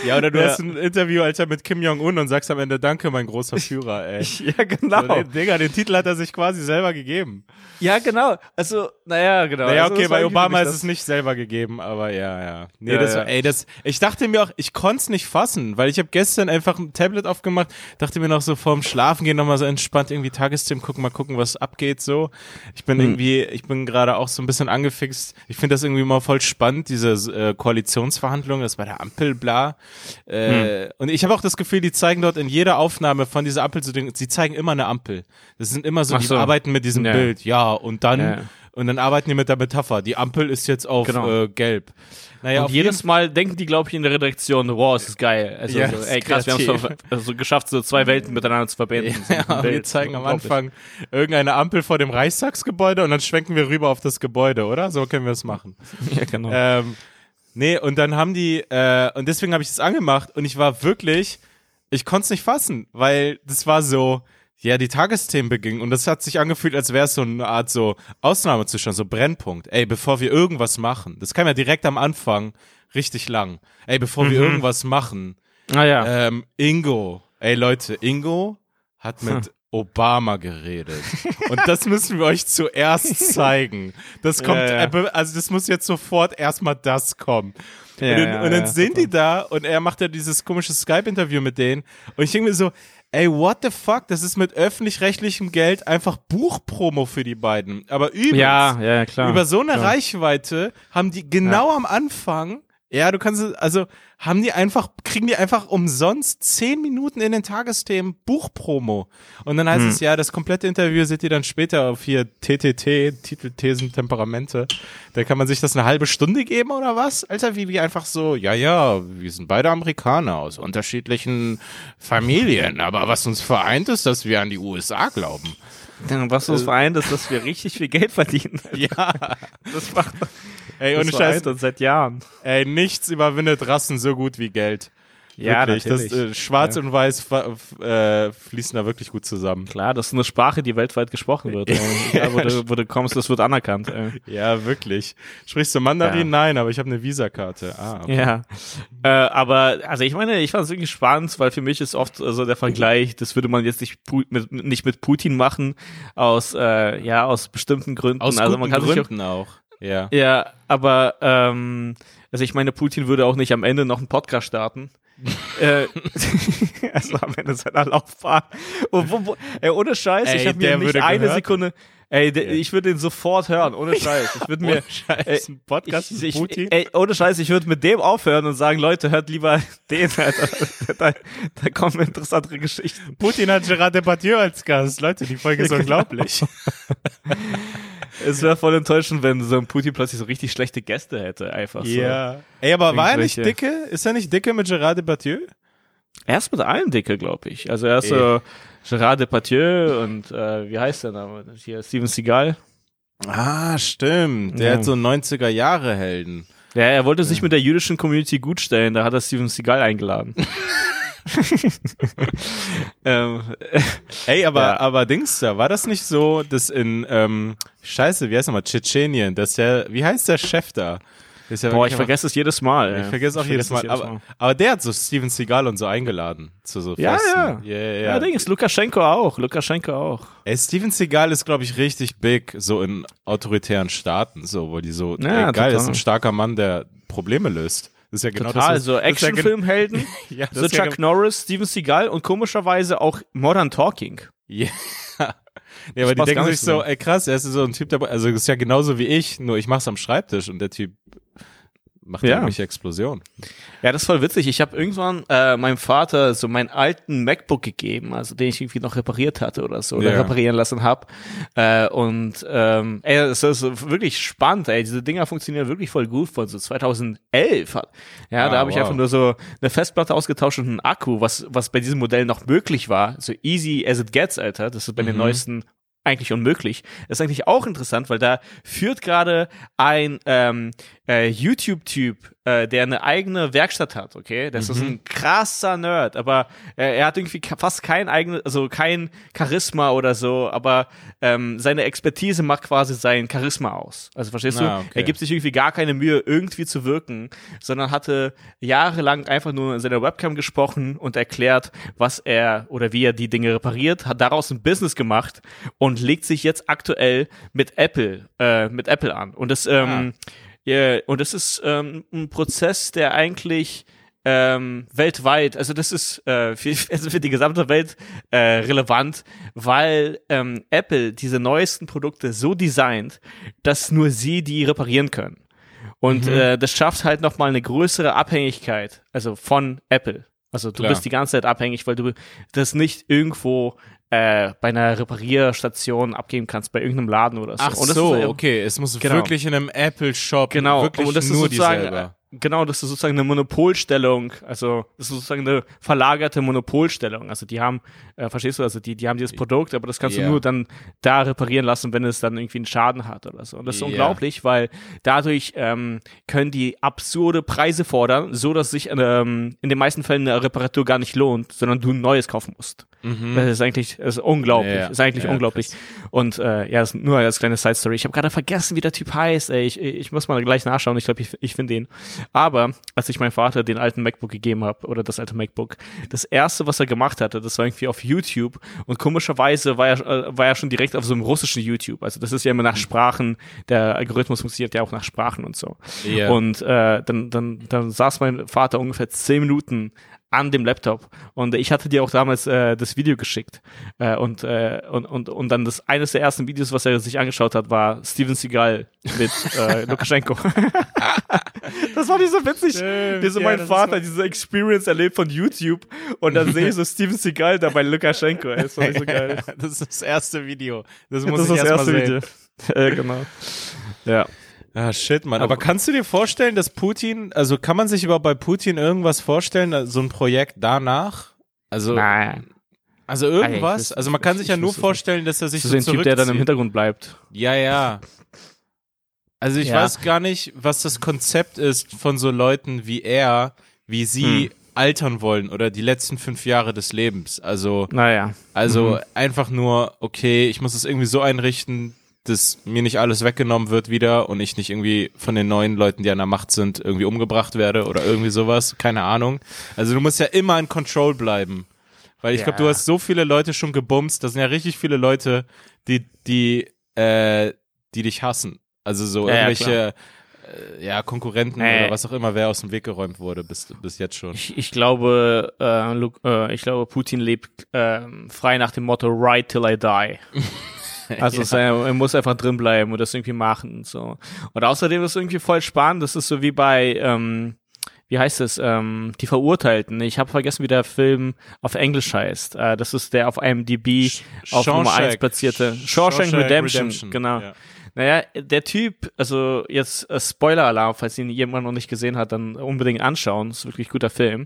Ja, oder du ja. hast ein Interview, Alter, mit Kim Jong-un und sagst am Ende, danke, mein großer Führer, ey. (laughs) ja, genau. So, den, Digga, den Titel hat er sich quasi selber gegeben. Ja, genau. Also, naja, genau. Naja, also, okay, bei Obama ist es nicht selber gegeben, aber ja, ja. Nee, ja, das ja. War, ey, das, ich dachte mir auch, ich konnte es nicht fassen, weil ich habe gestern einfach ein Tablet aufgemacht, dachte mir noch so vorm Schlafen gehen nochmal so entspannt irgendwie Tagesthemen gucken, mal gucken, was abgeht, so. Ich bin hm. irgendwie, ich bin gerade auch so ein bisschen angefixt. Ich finde das irgendwie mal voll spannend, diese äh, Koalitionsverhandlungen, das bei der Ampel, bla. Äh, hm. Und ich habe auch das Gefühl, die zeigen dort in jeder Aufnahme von dieser Ampel so, sie zeigen immer eine Ampel. Das sind immer so, Ach die so. arbeiten mit diesem ja. Bild. Ja, und dann, ja. und dann arbeiten die mit der Metapher. Die Ampel ist jetzt auf genau. äh, gelb. Naja, und jedes Mal denken die, glaube ich, in der Redaktion, wow, es ist geil. Also, ja, so, ey, krass, wir haben es also geschafft, so zwei Welten miteinander zu verbinden. (laughs) Ja, so wir zeigen am Anfang irgendeine Ampel vor dem Reichstagsgebäude und dann schwenken wir rüber auf das Gebäude, oder? So können wir es machen. (laughs) Ja, genau. Ähm, Nee, und dann haben die, äh, und deswegen habe ich es angemacht und ich war wirklich, ich konnte es nicht fassen, weil das war so, ja, die Tagesthemen begingen und das hat sich angefühlt, als wäre es so eine Art so Ausnahmezustand, so Brennpunkt. Ey, bevor wir irgendwas machen, das kam ja direkt am Anfang richtig lang. Ey, bevor mhm. wir irgendwas machen, ah, ja. ähm, Ingo, ey Leute, Ingo hat mit hm. (laughs) Obama geredet. Und das müssen wir euch zuerst (laughs) zeigen. Das kommt, Ja, ja. also das muss jetzt sofort erstmal das kommen. Ja, und dann, und dann sind die da und er macht ja dieses komische Skype-Interview mit denen. Und ich denke mir so, ey, what the fuck? Das ist mit öffentlich-rechtlichem Geld einfach Buchpromo für die beiden. Aber übelst. Ja, ja, klar. Über so eine. Reichweite haben die genau am Anfang, ja, du kannst, also haben die einfach, kriegen die einfach umsonst zehn Minuten in den Tagesthemen Buchpromo. Und dann heißt Hm. es, ja, das komplette Interview seht ihr dann später auf hier TTT, Titel, Thesen, Temperamente. Da kann man sich das eine halbe Stunde geben oder was? Alter, wie die einfach so, ja, ja, wir sind beide Amerikaner aus unterschiedlichen Familien. Aber was uns vereint ist, dass wir an die USA glauben. Was uns vereint, ist, dass wir richtig viel Geld verdienen. (laughs) Ja. Das macht Ey, ohne Scheiß. seit Jahren. Ey, nichts überwindet Rassen so gut wie Geld. Ja, wirklich. natürlich. Das, äh, Schwarz und Weiß äh, fließen da wirklich gut zusammen. Klar, das ist eine Sprache, die weltweit gesprochen wird. (laughs) ey. Egal, wo, du, wo du kommst, das wird anerkannt. Ey. Ja, wirklich. Sprichst du Mandarin? Ja. Nein, aber ich habe eine Visakarte. Ah, okay. Ja, äh, aber also ich meine, ich fand es wirklich spannend, weil für mich ist oft so der Vergleich, das würde man jetzt nicht, mit, nicht mit Putin machen, aus äh, ja aus bestimmten Gründen. Aus also guten man kann Gründen auch. Ja. auch, ja, aber ähm, also ich meine, Putin würde auch nicht am Ende noch einen Podcast starten. Äh, (laughs) also am Ende seiner Laufbahn. Und wo, wo, ey, ohne Scheiß, Ey, ich habe mir nicht eine gehört. Sekunde. Ey, der, ich würde den sofort hören, ohne (laughs) Scheiß. Ich würde mir, Ohne Scheiß, ein Podcast ich, ich, Putin? ey, ohne Scheiß, ich würde mit dem aufhören und sagen, Leute, hört lieber (laughs) den, Alter. da, da kommen interessantere Geschichten. Putin hat Gerard Depardieu als Gast. Leute, die Folge ist Genau. unglaublich. Es wäre voll enttäuschend, wenn so ein Putin plötzlich so richtig schlechte Gäste hätte, einfach so. Ja. Ey, aber war er nicht dicke? Ist er nicht dicke mit Gerard Depardieu? Er ist mit allen dicke, glaube ich. Also er ist so Gerard Depardieu und äh, wie heißt der Name? Hier Steven Seagal. Ah, stimmt. Der Ja. hat so 90er Jahre Helden. Ja, er wollte sich mit der jüdischen Community gut stellen, da hat er Steven Seagal eingeladen. (laughs) (laughs) ähm, (laughs) Ey, aber, Ja. aber Dings da, war das nicht so, dass in, ähm, scheiße, wie heißt nochmal, Tschetschenien, dass der, wie heißt der Chef da? Ja boah, ich vergesse es jedes Mal. Ich vergesse auch jedes Mal. vergesse es aber, aber der hat so Steven Seagal und so eingeladen zu so Ja, Festen. ja. ja, ja, Ja, ja. Dings, Lukaschenko auch. Lukaschenko auch. Ey, Steven Seagal ist, glaube ich, richtig big, so in autoritären Staaten, so, wo die so, Ja, ey, geil, das ist total. ein starker Mann, der Probleme löst. Das ist ja genau Total, das. so ja Actionfilmhelden, (laughs) Ja, so ist ja Chuck gen- Norris, Steven Seagal und komischerweise auch Modern Talking. Ja. (laughs) Nee, aber die denken sich so, ey krass, er ist so ein Typ dabei, also das ist ja genauso wie ich, nur ich mach's am Schreibtisch und der Typ macht ja. Irgendwelche Explosionen. Ja, das ist voll witzig. Ich habe irgendwann äh, meinem Vater so meinen alten MacBook gegeben, also den ich irgendwie noch repariert hatte oder so, oder Ja. reparieren lassen hab. Äh, und ähm, ey, es ist wirklich spannend, ey. Diese Dinger funktionieren wirklich voll gut von so 2011. Hat. Ja, Ah, da habe ich wow. einfach nur so eine Festplatte ausgetauscht und einen Akku, was, was bei diesem Modell noch möglich war. So easy as it gets, Alter. Das ist bei den Mhm. neuesten eigentlich unmöglich. Das ist eigentlich auch interessant, weil da führt gerade ein ähm, äh, YouTube-Typ, äh, der eine eigene Werkstatt hat, okay? Das ist ein krasser Nerd, aber äh, er hat irgendwie fast kein eigenes, also kein Charisma oder so, aber ähm, seine Expertise macht quasi sein Charisma aus. Also verstehst Ah, du? okay. Er gibt sich irgendwie gar keine Mühe, irgendwie zu wirken, sondern hatte jahrelang einfach nur in seiner Webcam gesprochen und erklärt, was er oder wie er die Dinge repariert, hat daraus ein Business gemacht und legt sich jetzt aktuell mit Apple, äh, mit Apple an. Und das, ähm, ja, und das ist ähm, ein Prozess, der eigentlich ähm, weltweit, also das ist äh, für, (laughs) also für die gesamte Welt äh, relevant, weil ähm, Apple diese neuesten Produkte so designt, dass nur sie die reparieren können. Und äh, das schafft halt nochmal eine größere Abhängigkeit, also von Apple. Also du Klar. bist die ganze Zeit abhängig, weil du das nicht irgendwo äh, bei einer Reparierstation abgeben kannst, bei irgendeinem Laden oder so. Ach Und das so, ist, äh, okay, es muss Genau. wirklich in einem Apple-Shop Genau, wirklich und das ist nur die sozusagen, selber. äh, genau, das ist sozusagen eine Monopolstellung, also das ist sozusagen eine verlagerte Monopolstellung. Also die haben, äh, verstehst du, also die, die haben dieses Produkt, aber das kannst Ja. du nur dann da reparieren lassen, wenn es dann irgendwie einen Schaden hat oder so. Und das ist Ja. unglaublich, weil dadurch ähm, können die absurde Preise fordern, so dass sich ähm, in den meisten Fällen eine Reparatur gar nicht lohnt, sondern du ein neues kaufen musst. Mhm. Das ist eigentlich das ist unglaublich. Ja, ja. ist eigentlich ja, unglaublich. Krass. Und äh, ja, das ist nur als kleine Side Story. Ich habe gerade vergessen, wie der Typ heißt. Ey. Ich, ich muss mal gleich nachschauen. Ich glaube, ich, ich finde ihn. Aber als ich meinem Vater den alten MacBook gegeben habe oder das alte MacBook, das erste, was er gemacht hatte, das war irgendwie auf YouTube. Und komischerweise war er, äh, war er schon direkt auf so einem russischen YouTube. Also das ist ja immer nach Sprachen. Der Algorithmus funktioniert ja auch nach Sprachen und so. Yeah. Und äh, dann, dann, dann saß mein Vater ungefähr zehn Minuten an dem Laptop. Und ich hatte dir auch damals äh, das Video geschickt. Äh, und, äh, und, und, und dann das eines der ersten Videos, was er sich angeschaut hat, war Steven Seagal mit äh, (laughs) Lukaschenko. (laughs) das war nicht so witzig. Stimmt, wie so mein ja, Vater diese Experience erlebt von YouTube und dann sehe ich so (laughs) Steven Seagal da bei Lukaschenko. Ey, das so das ist das erste Video. Das muss das ich erst mal sehen. Video. Ja, genau. Ja. Ah, shit, Mann. Aber kannst du dir vorstellen, dass Putin, also kann man sich überhaupt bei Putin irgendwas vorstellen, so ein Projekt danach? Also, Nein. Also irgendwas? Also man kann sich ja nur vorstellen, dass er sich so, so ein Typ, der dann im Hintergrund bleibt. Ja, ja. Also ich ja. weiß gar nicht, was das Konzept ist von so Leuten wie er, wie sie hm. altern wollen oder die letzten fünf Jahre des Lebens. Also, naja. Also mhm. einfach nur, okay, ich muss es irgendwie so einrichten, dass mir nicht alles weggenommen wird wieder und ich nicht irgendwie von den neuen Leuten, die an der Macht sind, irgendwie umgebracht werde oder irgendwie sowas. Keine Ahnung. Also du musst ja immer in Control bleiben. Weil ich ja. glaube, du hast so viele Leute schon gebumst. Das sind ja richtig viele Leute, die, die, äh, die dich hassen. Also so ja, irgendwelche, ja, äh, ja Konkurrenten äh. oder was auch immer, wer aus dem Weg geräumt wurde bis, bis jetzt schon. Ich, ich glaube, äh, Luke, äh, ich glaube, Putin lebt äh, frei nach dem Motto Right till I die. (laughs) (laughs) Also ja. er, muss einfach drin bleiben und das irgendwie machen und so. Und außerdem ist es irgendwie voll spannend. Das ist so wie bei, ähm, wie heißt es, ähm, die Verurteilten. Ich habe vergessen, wie der Film auf Englisch heißt. Äh, das ist der auf IMDb Sh auf Shawshank. Nummer 1 platzierte Shawshank, Shawshank Redemption. Redemption. Genau. Ja. Naja, der Typ, also jetzt äh, Spoiler-Alarm, falls ihn jemand noch nicht gesehen hat, dann unbedingt anschauen. Das ist wirklich ein guter Film.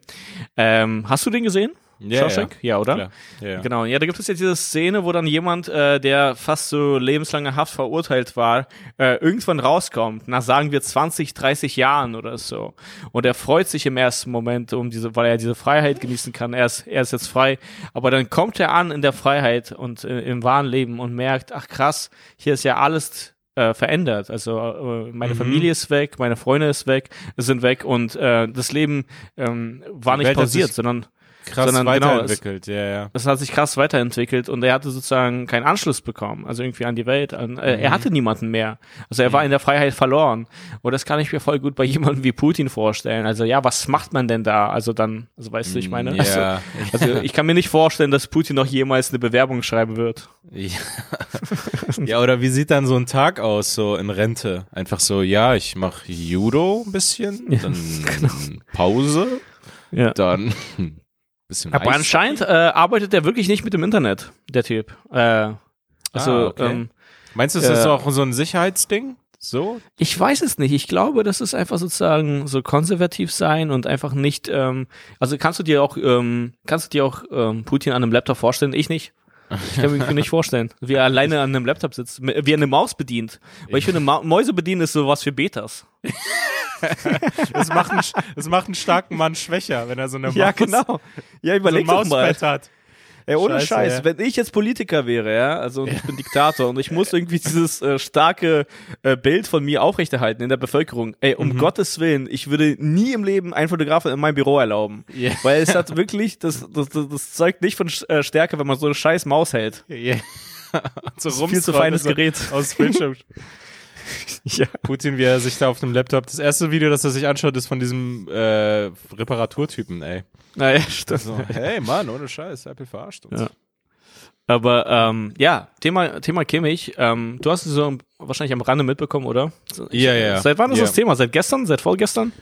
Ähm, hast du den gesehen? Ja, Shawshank? Ja, ja oder? Ja, genau. Ja, da gibt es jetzt diese Szene, wo dann jemand, äh, der fast so lebenslange Haft verurteilt war, äh, irgendwann rauskommt, nach sagen wir 20, 30 Jahren oder so. Und er freut sich im ersten Moment um diese, weil er diese Freiheit genießen kann. Er ist, er ist jetzt frei. Aber dann kommt er an in der Freiheit und äh, im wahren Leben und merkt, ach krass, hier ist ja alles äh, verändert. Also äh, meine mhm. Familie ist weg, meine Freunde ist weg, sind weg und äh, das Leben ähm, war nicht pausiert, sondern krass sondern weiterentwickelt, genau, es, ja, ja. Das hat sich krass weiterentwickelt und er hatte sozusagen keinen Anschluss bekommen, also irgendwie an die Welt. An, äh, mhm. Er hatte niemanden mehr. Also er mhm. war in der Freiheit verloren. Und das kann ich mir voll gut bei (laughs) jemandem wie Putin vorstellen. Also ja, was macht man denn da? Also dann, also weißt du, ich meine, ja. also, also ich kann mir nicht vorstellen, dass Putin noch jemals eine Bewerbung schreiben wird. Ja. (laughs) ja, oder wie sieht dann so ein Tag aus, so in Rente? Einfach so, ja, ich mache Judo ein bisschen, dann (laughs) genau. Pause, ja. dann bisschen Aber anscheinend äh, arbeitet er wirklich nicht mit dem Internet, der Typ. Äh, also, ah, okay. ähm, Meinst du, es äh, ist auch so ein Sicherheitsding? So? Ich weiß es nicht. Ich glaube, das ist einfach sozusagen so konservativ sein und einfach nicht. Ähm, also kannst du dir auch, ähm, kannst du dir auch ähm, Putin an einem Laptop vorstellen? Ich nicht. Ich kann mir nicht vorstellen, wie er alleine an einem Laptop sitzt, wie er eine Maus bedient. Weil ich finde, Ma Mäuse bedienen ist sowas für Betas. (laughs) (laughs) es, macht einen, es macht einen starken Mann schwächer, wenn er so eine (laughs) Maus, ja, genau. ja, überleg so ein mal. hat. Ey, ohne Scheiße, Scheiß, ja. wenn ich jetzt Politiker wäre, ja, also ja. ich bin Diktator und ich muss (laughs) irgendwie dieses äh, starke äh, Bild von mir aufrechterhalten in der Bevölkerung. Ey, um mhm. Gottes Willen, ich würde nie im Leben einen Fotografen in meinem Büro erlauben. Yeah. Weil es hat wirklich, das, das, das, das zeugt nicht von äh, Stärke, wenn man so eine scheiß Maus hält. Yeah. so das ist viel zu feines Gerät. Aus Bildschirm. (laughs) ja. Putin, wie er sich da auf dem Laptop. Das erste Video, das er sich anschaut, ist von diesem äh, Reparaturtypen, ey. Naja, stimmt. So, hey Mann, ohne Scheiß, Apple verarscht uns. Ja. Aber ähm, ja, Thema, Thema Kimmich, ähm, du hast es so wahrscheinlich am Rande mitbekommen, oder? Ich, ja, ja. Seit wann ist ja. das Thema? Seit gestern? Seit vorgestern?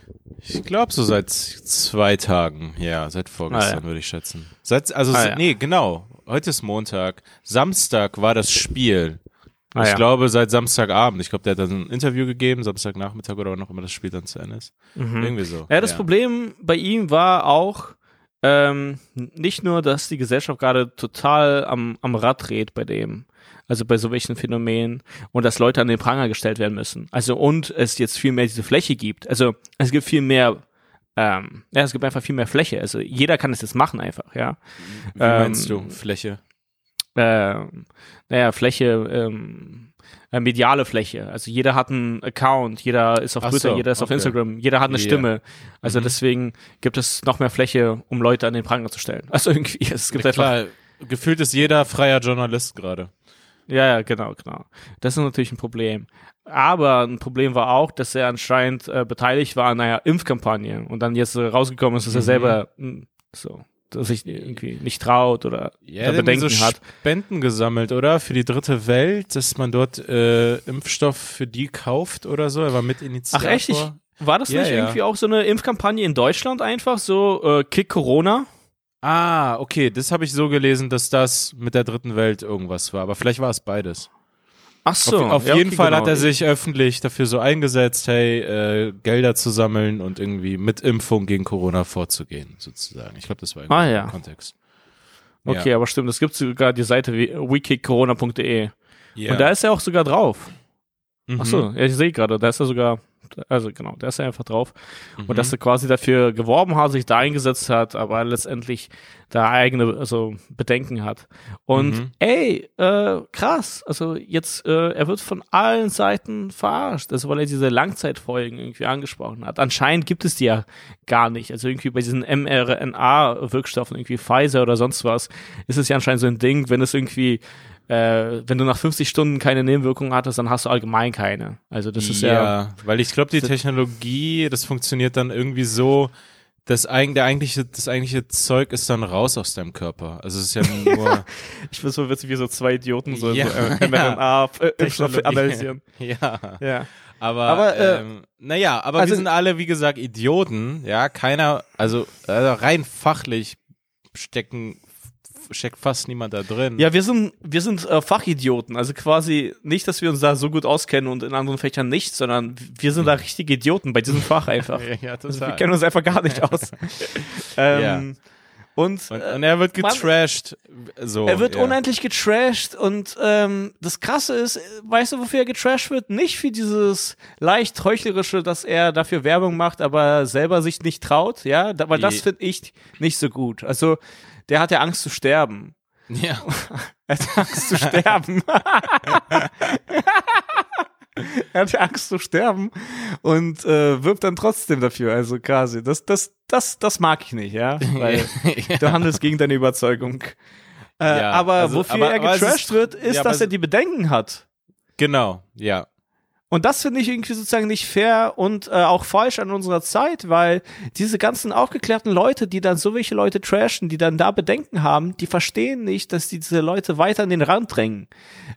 Ich glaube so seit zwei Tagen. Ja, seit vorgestern ah, ja. würde ich schätzen. Seit, also, ah, ja. nee, genau. Heute ist Montag. Samstag war das Spiel. Ah, ich ja. glaube, seit Samstagabend. Ich glaube, der hat dann ein Interview gegeben, Samstagnachmittag oder auch noch immer das Spiel dann zu Ende ist. Mhm. Irgendwie so. Ja, das ja. Problem bei ihm war auch ähm, nicht nur, dass die Gesellschaft gerade total am, am Rad dreht bei dem, also bei so welchen Phänomenen und dass Leute an den Pranger gestellt werden müssen. Also und es jetzt viel mehr diese Fläche gibt. Also es gibt viel mehr ähm, ja, es gibt einfach viel mehr Fläche. Also jeder kann es jetzt machen einfach, ja. Wie meinst Ähm, du? Fläche? Ähm, naja, Fläche, ähm, äh, mediale Fläche. Also jeder hat einen Account, jeder ist auf Ach Twitter, so, jeder ist auf okay. Instagram, jeder hat eine Ja. Stimme. Also Mhm. deswegen gibt es noch mehr Fläche, um Leute an den Pranger zu stellen. (laughs) Also irgendwie, es gibt Ja, klar, gefühlt ist jeder freier Journalist gerade. ja, ja, genau, genau. Das ist natürlich ein Problem. Aber ein Problem war auch, dass er anscheinend äh, beteiligt war an einer Impfkampagne und dann jetzt äh, rausgekommen ist, dass er Mhm. selber mh, so, dass sich irgendwie nicht traut oder Ja, Bedenken so hat. Spenden gesammelt, oder? Für die dritte Welt, dass man dort äh, Impfstoff für die kauft oder so. Er war Mitinitiator. Ach echt? Ich, war das Ja, nicht ja. irgendwie auch so eine Impfkampagne in Deutschland einfach so äh, Kick Corona? Ah, okay, das habe ich so gelesen, dass das mit der dritten Welt irgendwas war. Aber vielleicht war es beides. Ach so. auf auf ja, jeden okay, Fall genau. hat er sich öffentlich dafür so eingesetzt, hey, äh, Gelder zu sammeln und irgendwie mit Impfung gegen Corona vorzugehen, sozusagen. Ich glaube, das war Ah, ja. der Kontext. Okay, aber stimmt, es gibt sogar die Seite wie wekickcorona.de Ja. und da ist er auch sogar drauf. Mhm. Ach so, ja, ich sehe gerade, da ist er sogar also genau, da ist er einfach drauf Mhm. und dass er quasi dafür geworben hat, sich da eingesetzt hat, aber letztendlich da eigene also Bedenken hat. Und Mhm. ey, äh, krass, also jetzt äh, er wird von allen Seiten verarscht, also weil er diese Langzeitfolgen irgendwie angesprochen hat. Anscheinend gibt es die ja gar nicht. Also irgendwie bei diesen mRNA-Wirkstoffen, irgendwie Pfizer oder sonst was, ist es ja anscheinend so ein Ding, wenn es irgendwie äh, wenn du nach 50 Stunden keine Nebenwirkungen hattest, dann hast du allgemein keine. Also das ist ja, weil ich glaube, die Technologie, das funktioniert dann irgendwie so, das, eig der eigentliche, das eigentliche Zeug ist dann raus aus deinem Körper. Also es ist ja (laughs) nur ich bin so witzig wie so zwei Idioten so, Ja, so äh, (laughs) ja. mRNA-Impfstoffe Technologie. analysieren. ja. Ja. Aber, Aber, äh, ähm, naja, aber also- wir sind alle, wie gesagt, Idioten. Ja, keiner, also, also rein fachlich stecken, steckt fast niemand da drin. Ja, wir sind, wir sind äh, Fachidioten. Also quasi nicht, dass wir uns da so gut auskennen und in anderen Fächern nicht, sondern wir sind da richtige Idioten bei diesem Fach einfach. (laughs) ja, ja Also wir total. kennen uns einfach gar nicht aus. (laughs) ähm, Und, und, äh, und er wird getrashed. So, er wird ja. unendlich getrashed und ähm, das Krasse ist, äh, weißt du, wofür er getrashed wird? Nicht für dieses leicht heuchlerische, dass er dafür Werbung macht, aber selber sich nicht traut, ja, weil das finde ich nicht so gut. Also der hat ja Angst zu sterben. Ja. (laughs) Er hat Angst zu sterben. (laughs) er hat Angst zu sterben und äh, wirbt dann trotzdem dafür. Also quasi, das, das, das, das mag ich nicht, ja, weil (laughs) du handelst gegen deine Überzeugung. Äh, Ja, aber also- wofür aber- er getrashed ist- wird, ist, ja, dass er die Bedenken hat. Genau, ja. Und das finde ich irgendwie sozusagen nicht fair und äh, auch falsch an unserer Zeit, weil diese ganzen aufgeklärten Leute, die dann so welche Leute trashen, die dann da Bedenken haben, die verstehen nicht, dass die diese Leute weiter an den Rand drängen.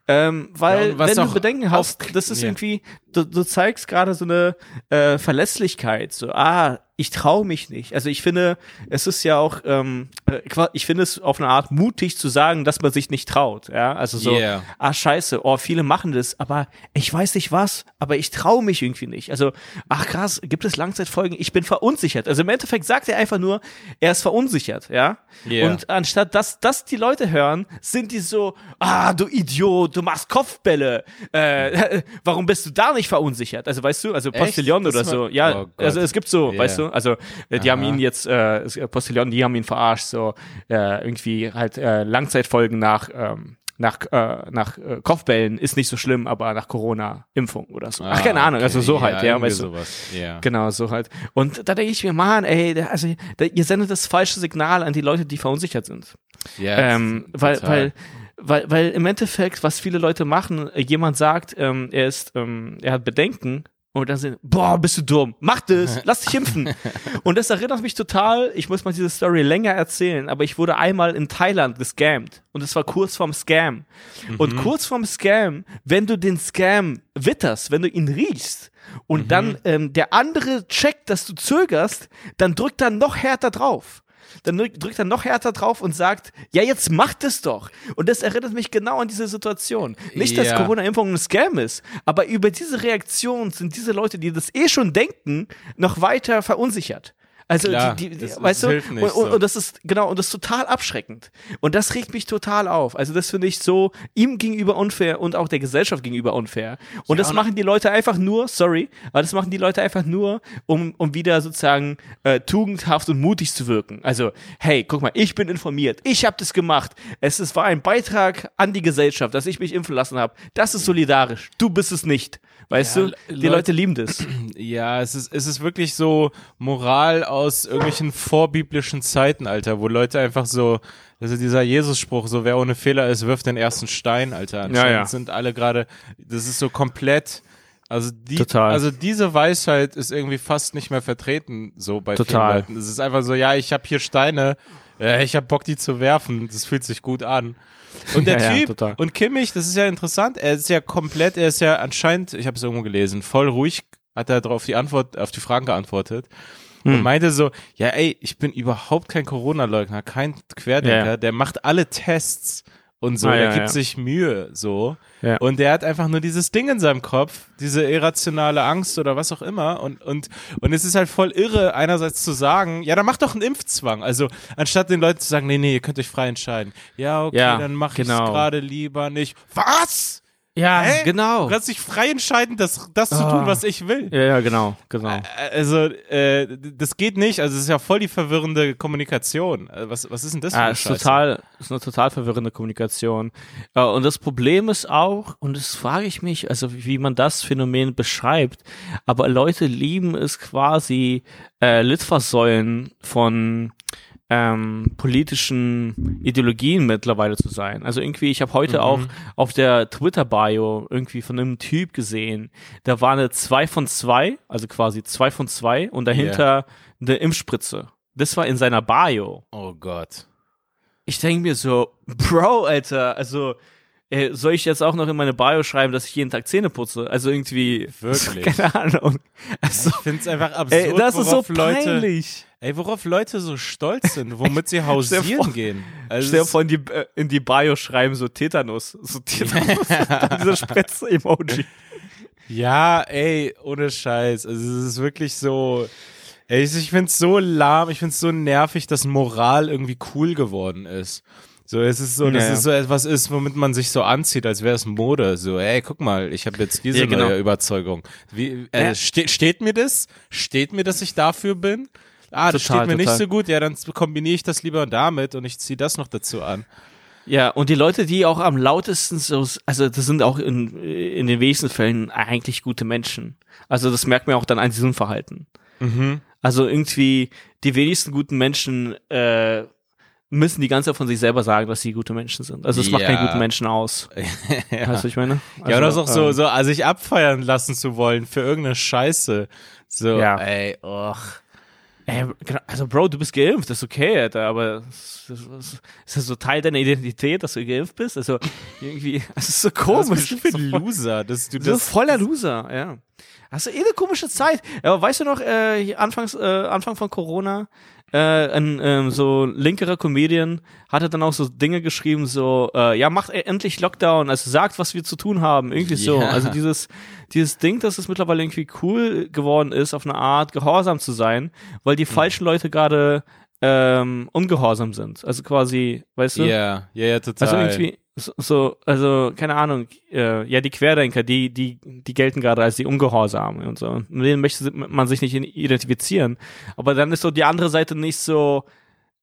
Ähm, Ja, weil was wenn du Bedenken hast, das ist ja. irgendwie, du, du zeigst gerade so eine äh, Verlässlichkeit, so, ah, ich traue mich nicht. Also ich finde, es ist ja auch, ähm, äh, ich finde es auf eine Art mutig zu sagen, dass man sich nicht traut. Ja, also so, Yeah. ah scheiße, oh viele machen das, aber ich weiß nicht was, aber ich traue mich irgendwie nicht. Also ach krass, gibt es Langzeitfolgen? Ich bin verunsichert. Also im Endeffekt sagt er einfach nur, er ist verunsichert, ja. Yeah. Und anstatt dass das die Leute hören, sind die so, ah du Idiot, du machst Kopfbälle. Äh, (laughs) warum bist du da nicht verunsichert? Also weißt du, also? Postillon oder so. Ja, Oh also es gibt so, Yeah. weißt du, also äh, die haben Aha. ihn jetzt äh, äh, Postillon, die haben ihn verarscht, so äh, irgendwie halt äh, Langzeitfolgen nach ähm, nach, äh, nach äh, Kopfbällen ist nicht so schlimm, aber nach Corona-Impfung oder so. Ach, keine Ah, Ahnung, also okay. so halt, ja, irgendwie weißt du. Ja. Genau, so halt. Und da denke ich mir, Mann, ey, da- also da, ihr sendet das falsche Signal an die Leute, die verunsichert sind. Ja, Ähm, weil, total. weil, weil, weil im Endeffekt, was viele Leute machen, äh, jemand sagt, ähm, er ist, ähm, er hat Bedenken und dann sind, boah, bist du dumm, mach das, (laughs) lass dich impfen. und das erinnert mich total, ich muss mal diese Story länger erzählen, aber ich wurde einmal in Thailand gescammt und es war kurz vorm Scam. Und kurz vorm Scam, wenn du den Scam witterst, wenn du ihn riechst und dann ähm, der andere checkt, dass du zögerst, dann drückt er noch härter drauf dann drück- drückt er noch härter drauf und sagt, ja, jetzt macht es doch. Und das erinnert mich genau an diese Situation. Nicht, dass Ja. Corona-Impfung ein Scam ist, aber über diese Reaktion sind diese Leute, die das eh schon denken, noch weiter verunsichert. Also Klar, die, die, das- das weißt du, hilft nicht und, und, so. und das ist genau und das ist total abschreckend und das regt mich total auf. Also das finde ich so ihm gegenüber unfair und auch der Gesellschaft gegenüber unfair. Und das und- machen die Leute einfach nur, sorry, aber das machen die Leute einfach nur, um um wieder sozusagen äh, tugendhaft und mutig zu wirken. Also hey, guck mal, ich bin informiert, ich habe das gemacht. Es ist, war ein Beitrag an die Gesellschaft, dass ich mich impfen lassen habe. Das ist solidarisch. Du bist es nicht. Weißt Ja, du, Le- die Leute- Leute lieben das. (clears throat) Ja, es ist, es ist wirklich so Moral aus irgendwelchen vorbiblischen Zeiten, Alter, wo Leute einfach so, also dieser Jesus-Spruch, so wer ohne Fehler ist, wirft den ersten Stein, Alter. Anscheinend ja. sind alle gerade, das ist so komplett, also die, Total. also diese Weisheit ist irgendwie fast nicht mehr vertreten, so bei Total. vielen Leuten. Es ist einfach so, ja, ich habe hier Steine, äh, ich habe Bock, die zu werfen, das fühlt sich gut an. Und der Ja, ja, Typ, total. und Kimmich, das ist ja interessant, er ist ja komplett, er ist ja anscheinend, ich habe es irgendwo gelesen, voll ruhig hat er darauf die Antwort, auf die Fragen geantwortet. Hm. Und meinte so, ja ey, ich bin überhaupt kein Corona-Leugner, kein Querdenker, Ja. der macht alle Tests und so, Ah, der ja, gibt ja. sich Mühe, so. Und der hat einfach nur dieses Ding in seinem Kopf, diese irrationale Angst oder was auch immer. Und, und, und es ist halt voll irre, einerseits zu sagen, ja, dann mach doch einen Impfzwang. Also, anstatt den Leuten zu sagen, nee, nee, ihr könnt euch frei entscheiden. Ja, okay, dann mach ich genau. es gerade lieber nicht. Was? Ja, Hä? genau. Du kannst dich frei entscheiden, das, das zu Ah. tun, was ich will. Ja, ja, genau, genau. Also, äh, das geht nicht. Also, es ist ja voll die verwirrende Kommunikation. Äh, Was, was ist denn das für Ja, eine ist Scheiße? total, ist eine total verwirrende Kommunikation. Äh, Und das Problem ist auch, und das frage ich mich, also wie man das Phänomen beschreibt, aber Leute lieben es quasi, äh, Litfaßsäulen von ähm, politischen Ideologien mittlerweile zu sein. Also irgendwie, ich habe heute auch auf der Twitter-Bio irgendwie von einem Typ gesehen, da war eine 2 von 2, also quasi 2 von 2 und dahinter eine Impfspritze. Das war in seiner Bio Oh Gott. ich denke mir so, Bro, Alter, also äh, soll ich jetzt auch noch in meine Bio schreiben, dass ich jeden Tag Zähne putze? Also irgendwie, (laughs) Wirklich? keine Ahnung. Also, Ich finde es einfach absurd, ey, das ist so worauf Leute, peinlich. Ey, worauf Leute so stolz sind, womit sie (laughs) hausieren vor- gehen. Also Stell dir vor, in die, äh, in die Bio schreiben so Tetanus. So Tetanus. (laughs) Dann Dieser Spritze-Emoji. Ja, ey, ohne Scheiß. Also es ist wirklich so. Ey, ich finde es so lahm, ich finde es so nervig, dass Moral irgendwie cool geworden ist. So, es ist so, dass Ja, ja. es so etwas ist, womit man sich so anzieht, als wäre es Mode. So, ey, guck mal, ich habe jetzt diese Ja, genau. neue Überzeugung. Wie, äh, Ja. ste steht mir das? Steht mir, dass ich dafür bin? Ah, das Total, steht mir nicht total. so gut. Ja, dann kombiniere ich das lieber damit und ich ziehe das noch dazu an. Ja, und die Leute, die auch am lautesten so, also das sind auch in, in den wenigsten Fällen eigentlich gute Menschen. Also das merkt man auch dann an diesem Verhalten. Mhm. Also irgendwie die wenigsten guten Menschen äh, müssen die ganze Zeit von sich selber sagen, dass sie gute Menschen sind. Also es macht Ja. keinen guten Menschen aus. (laughs) ja. Weißt du, was ich meine? Ja, oder Also, ist auch so, ähm, so, also sich abfeiern lassen zu wollen für irgendeine Scheiße. So, Ja. ey, och. Ey, genau, also Bro, du bist geimpft, das ist okay, Alter, aber ist das, das so Teil deiner Identität, dass du geimpft bist? Also irgendwie, (laughs) es ist so Was komisch. bist du für ein Loser, dass du das. voller Loser, ja. Hast du eh eine komische Zeit. Aber weißt du noch, äh, Anfangs, äh, Anfang von Corona, äh, ein ähm, so linkerer Comedian hatte dann auch so Dinge geschrieben, so, äh, ja, macht endlich Lockdown, also sagt, was wir zu tun haben, irgendwie so. Ja. Also dieses, dieses Ding, dass es mittlerweile irgendwie cool geworden ist, auf eine Art gehorsam zu sein, weil die falschen Leute gerade ähm, ungehorsam sind. Also quasi, weißt du? Ja, ja, ja, total. Also irgendwie so, so also keine Ahnung, äh, ja die Querdenker, die die die gelten gerade als die Ungehorsamen und so. Mit denen möchte man sich nicht identifizieren. Aber dann ist so die andere Seite nicht so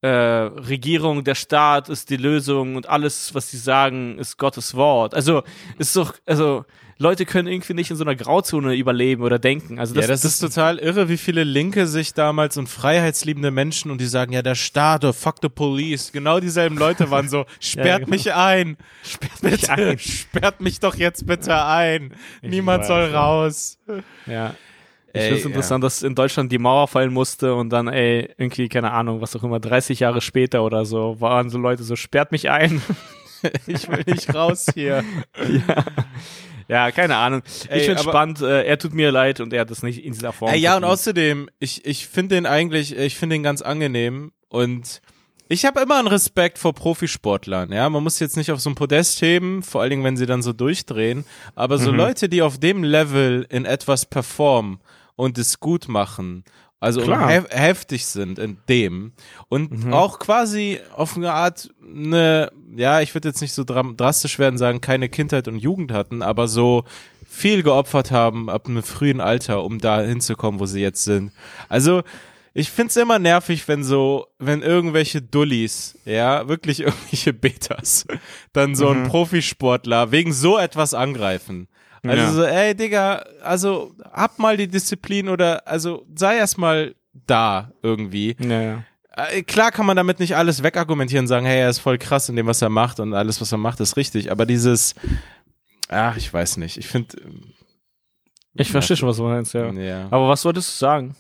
äh, Regierung, der Staat ist die Lösung und alles, was sie sagen, ist Gottes Wort. Also ist doch, also Leute können irgendwie nicht in so einer Grauzone überleben oder denken. Also das, ja, das, ist total irre, wie viele Linke sich damals und freiheitsliebende Menschen und die sagen, ja, der Staat, oh, fuck the police. Genau dieselben Leute waren so, (laughs) sperrt genau. mich ein. sperrt Bitte, mich ein. (laughs) sperrt mich doch jetzt bitte ein. Niemand weiß, soll ja. raus. Ja. Ich finde es interessant, dass in Deutschland die Mauer fallen musste und dann, ey, irgendwie, keine Ahnung, was auch immer, 30 Jahre später oder so, waren so Leute so, sperrt mich ein. (laughs) Ich will nicht raus hier. (laughs) ja. ja, keine Ahnung. Ey, ich finde spannend, äh, er tut mir leid und er hat das nicht in dieser Form. Äh, ja, und außerdem, ich, ich finde den eigentlich, ich finde den ganz angenehm und ich habe immer einen Respekt vor Profisportlern, ja. Man muss jetzt nicht auf so ein Podest heben, vor allen Dingen, wenn sie dann so durchdrehen. Aber so Mhm. Leute, die auf dem Level in etwas performen und es gut machen Also hef heftig sind in dem. Und mhm. auch quasi auf eine Art eine, ja, ich würde jetzt nicht so drastisch werden, sagen, keine Kindheit und Jugend hatten, aber so viel geopfert haben ab einem frühen Alter, um da hinzukommen, wo sie jetzt sind. Also, ich find's immer nervig, wenn so, wenn irgendwelche Dullis, ja, wirklich (laughs) irgendwelche Betas, dann so mhm. einen Profisportler wegen so etwas angreifen. Also ja. so, ey, Digga, also hab mal die Disziplin oder, also sei erst mal da irgendwie. Ja, ja. Äh, klar kann man damit nicht alles wegargumentieren und sagen, hey, er ist voll krass in dem, was er macht und alles, was er macht, ist richtig. Aber dieses, ach, ich weiß nicht. Ich finde. Ich verstehe schon, was du meinst, ja. ja. Aber was wolltest du sagen?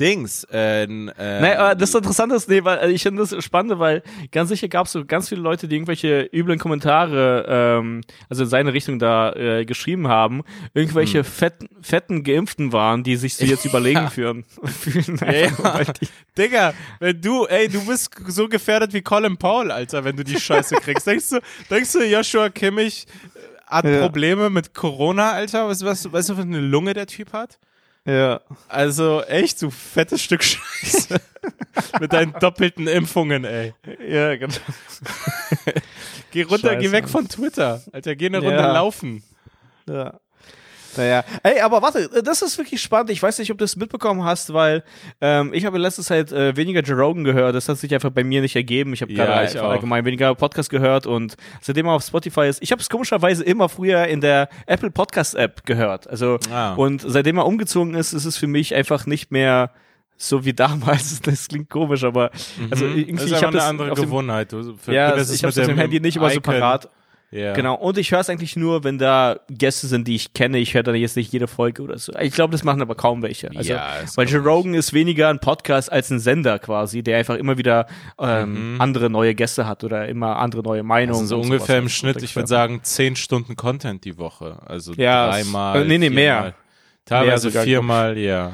Dings. Äh, äh, nee, das Interessante ist, nee, weil äh, ich finde das spannend, weil ganz sicher gab es so ganz viele Leute, die irgendwelche üblen Kommentare, ähm, also in seine Richtung da äh, geschrieben haben, irgendwelche hm. fetten, fetten Geimpften waren, die sich so jetzt (laughs) überlegen führen. (laughs) fühlen ja, ja. (laughs) Digga, wenn du, ey, du bist so gefährdet wie Colin Paul, Alter, wenn du die Scheiße kriegst. denkst du, denkst du, Joshua Kimmich hat ja. Probleme mit Corona, Alter? Weißt du, was, weißt du, was eine Lunge der Typ hat? Ja. Also echt, du fettes Stück Scheiße. (laughs) Mit deinen doppelten Impfungen, ey. Ja, genau. (laughs) geh runter, Scheiße. geh weg von Twitter. Alter, geh eine Runde ja. laufen. Ja. Naja, ey, aber warte, das ist wirklich spannend. Ich weiß nicht, ob du es mitbekommen hast, weil ähm, ich habe in letzter Zeit äh, weniger Joe Rogan gehört. Das hat sich einfach bei mir nicht ergeben. Ich habe ja, gerade allgemein weniger Podcast gehört und seitdem er auf Spotify ist, ich habe es komischerweise immer früher in der Apple Podcast App gehört. Also ah. und seitdem er umgezogen ist, ist es für mich einfach nicht mehr so wie damals. (laughs) Das klingt komisch, aber also mhm. irgendwie das ist ich habe eine andere Gewohnheit. Für, ja, ich habe das im Handy nicht immer so parat. Yeah. Genau. Und ich höre es eigentlich nur, wenn da Gäste sind, die ich kenne. Ich höre dann jetzt nicht jede Folge oder so. Ich glaube, das machen aber kaum welche. Also, ja, weil Joe Rogan ist weniger ein Podcast als ein Sender quasi, der einfach immer wieder ähm, mhm. andere neue Gäste hat oder immer andere neue Meinungen. Also so ungefähr im Schnitt, ich würde sagen, zehn Stunden Content die Woche. Also ja, dreimal. Äh, nee, nee, mehr. Teilweise mehr viermal, ja.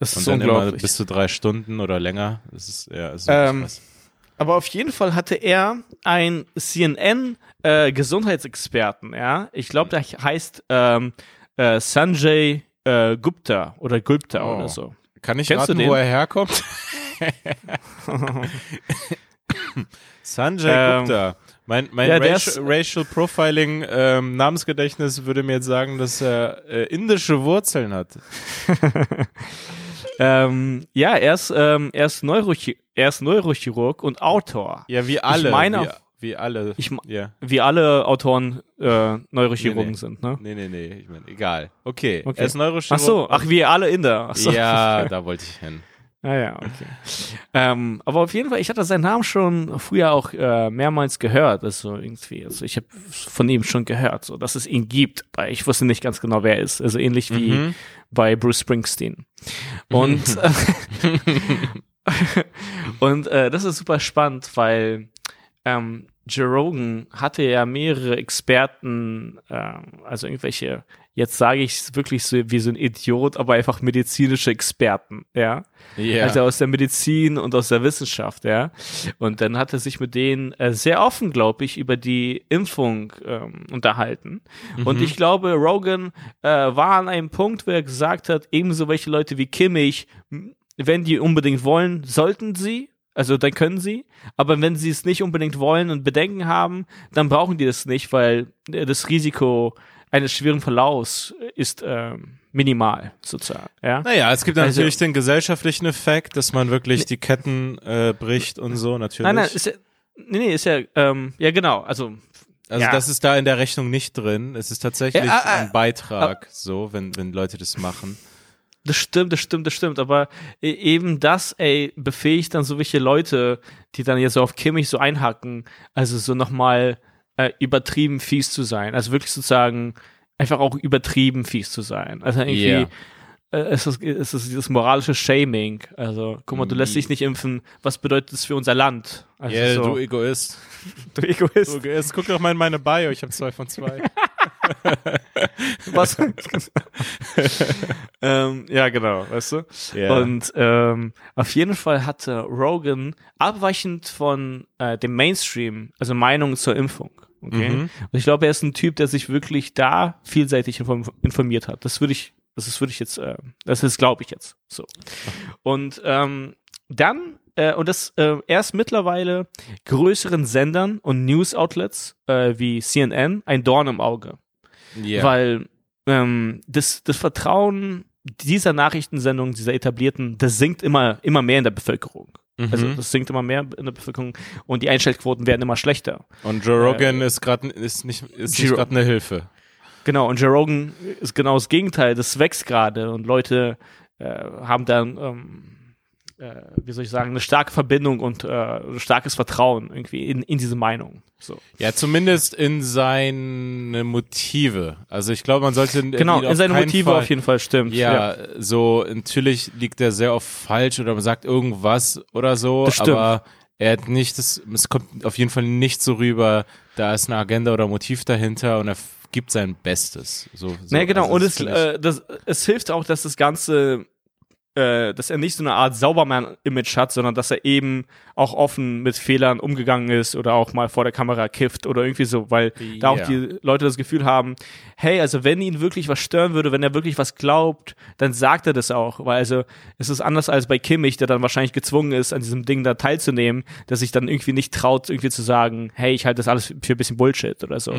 Das ist Und dann immer bis zu drei Stunden oder länger. Das ist, ja, ist ähm. Aber auf jeden Fall hatte er ein CNN äh, Gesundheitsexperten, ja. Ich glaube, der heißt ähm, äh, Sanjay äh, Gupta oder Gupta oh. oder so. Kann ich Kennst raten, wo er herkommt? (laughs) Sanjay ähm, Gupta. Mein, mein ja, Racial, Racial, Profiling ähm, Namensgedächtnis würde mir jetzt sagen, dass er äh, indische Wurzeln hat. (laughs) ähm, ja, er ist, ähm, er, ist Neurochirurg, er ist Neurochirurg und Autor. Ja, wie alle. Ich meine, wie, wie alle. Ich, yeah. Wie alle Autoren äh, Neurochirurgen nee, nee. sind, ne? Nee, nee, nee. Ich meine, egal. Okay. okay. Er ist Neurochirurg. Ach so, ach, wie alle Inder. Ach so. Ja, (laughs) da wollte ich hin. Ah ja, okay. ähm, aber auf jeden Fall, ich hatte seinen Namen schon früher auch äh, mehrmals gehört. Also irgendwie, also ich habe von ihm schon gehört, so dass es ihn gibt. Aber ich wusste nicht ganz genau, wer er ist. Also ähnlich wie mhm. bei Bruce Springsteen. Und (laughs) (laughs) und äh, das ist super spannend, weil ähm, Joe Rogan hatte ja mehrere Experten, äh, also irgendwelche, jetzt sage ich es wirklich so wie so ein Idiot, aber einfach medizinische Experten, ja. Yeah. Also aus der Medizin und aus der Wissenschaft, ja. Und dann hat er sich mit denen äh, sehr offen, glaube ich, über die Impfung ähm, unterhalten. Mhm. Und ich glaube, Rogan äh, war an einem Punkt, wo er gesagt hat, ebenso welche Leute wie Kimmich, wenn die unbedingt wollen, sollten sie, also dann können sie, aber wenn sie es nicht unbedingt wollen und Bedenken haben, dann brauchen die das nicht, weil das Risiko eines schweren Verlaufs ist ähm, minimal sozusagen. Ja? Naja, es gibt also, natürlich den gesellschaftlichen Effekt, dass man wirklich ne, die Ketten äh, bricht und so natürlich. Nein, nein, ist ja, nee, nee, ist ja, ähm, ja genau, also also ja. das ist da in der Rechnung nicht drin. Es ist tatsächlich ja, äh, ein Beitrag, äh, so, wenn, wenn Leute das machen. Das stimmt, das stimmt, das stimmt. Aber e, eben das, ey, befähigt dann so welche Leute, die dann jetzt so auf Kimmich so einhacken, also so nochmal äh, übertrieben fies zu sein. Also wirklich sozusagen einfach auch übertrieben fies zu sein. Also irgendwie, yeah. äh, es, ist, es ist dieses moralische Shaming. Also, guck mal, du lässt dich nicht impfen. Was bedeutet das für unser Land? Ja, also yeah, so, du Egoist. (laughs) du Egoist. Du Egoist. Guck doch mal in meine Bio, ich habe zwei von zwei. (laughs) (laughs) Was? ähm, ja, genau, weißt du? Yeah. Und ähm, auf jeden Fall hatte Rogan abweichend von äh, dem Mainstream, also Meinungen zur Impfung. Okay. Mhm. Und ich glaube, er ist ein Typ, der sich wirklich da vielseitig informiert hat. Das würde ich Das ist, würde ich jetzt, äh, das ist, glaube ich jetzt so. Und ähm, dann äh, und das äh, erst mittlerweile größeren Sendern und News-Outlets äh, wie CNN ein Dorn im Auge. Ja. Weil ähm, das, das Vertrauen dieser Nachrichtensendungen, dieser etablierten, das sinkt immer, immer mehr in der Bevölkerung. Mhm. Also das sinkt immer mehr in der Bevölkerung und die Einschaltquoten werden immer schlechter. und Joe Rogan ist gerade ist nicht ist nicht gerade eine Hilfe. Genau, und Joe Rogan ist genau das Gegenteil, das wächst gerade und Leute äh, haben dann, ähm, äh, wie soll ich sagen, eine starke Verbindung und äh, starkes Vertrauen irgendwie in, in diese Meinung. So. Ja, zumindest in seine Motive. Also ich glaube, man sollte Genau, in seine Motive Fall, auf jeden Fall stimmt. Ja, so natürlich liegt er sehr oft falsch oder man sagt irgendwas oder so, Das stimmt. aber er hat nicht das es kommt auf jeden Fall nicht so rüber, da ist eine Agenda oder Motiv dahinter und er gibt sein Bestes. So, so. Nee, genau, Also und es, äh, das, es hilft auch, dass das Ganze, äh, dass er nicht so eine Art Saubermann-Image hat, sondern dass er eben auch offen mit Fehlern umgegangen ist oder auch mal vor der Kamera kifft oder irgendwie so, weil da auch die Leute das Gefühl haben, hey, also wenn ihn wirklich was stören würde, wenn er wirklich was glaubt, dann sagt er das auch, weil also es ist anders als bei Kimmich, der dann wahrscheinlich gezwungen ist, an diesem Ding da teilzunehmen, dass sich dann irgendwie nicht traut, irgendwie zu sagen, hey, ich halte das alles für ein bisschen Bullshit oder so.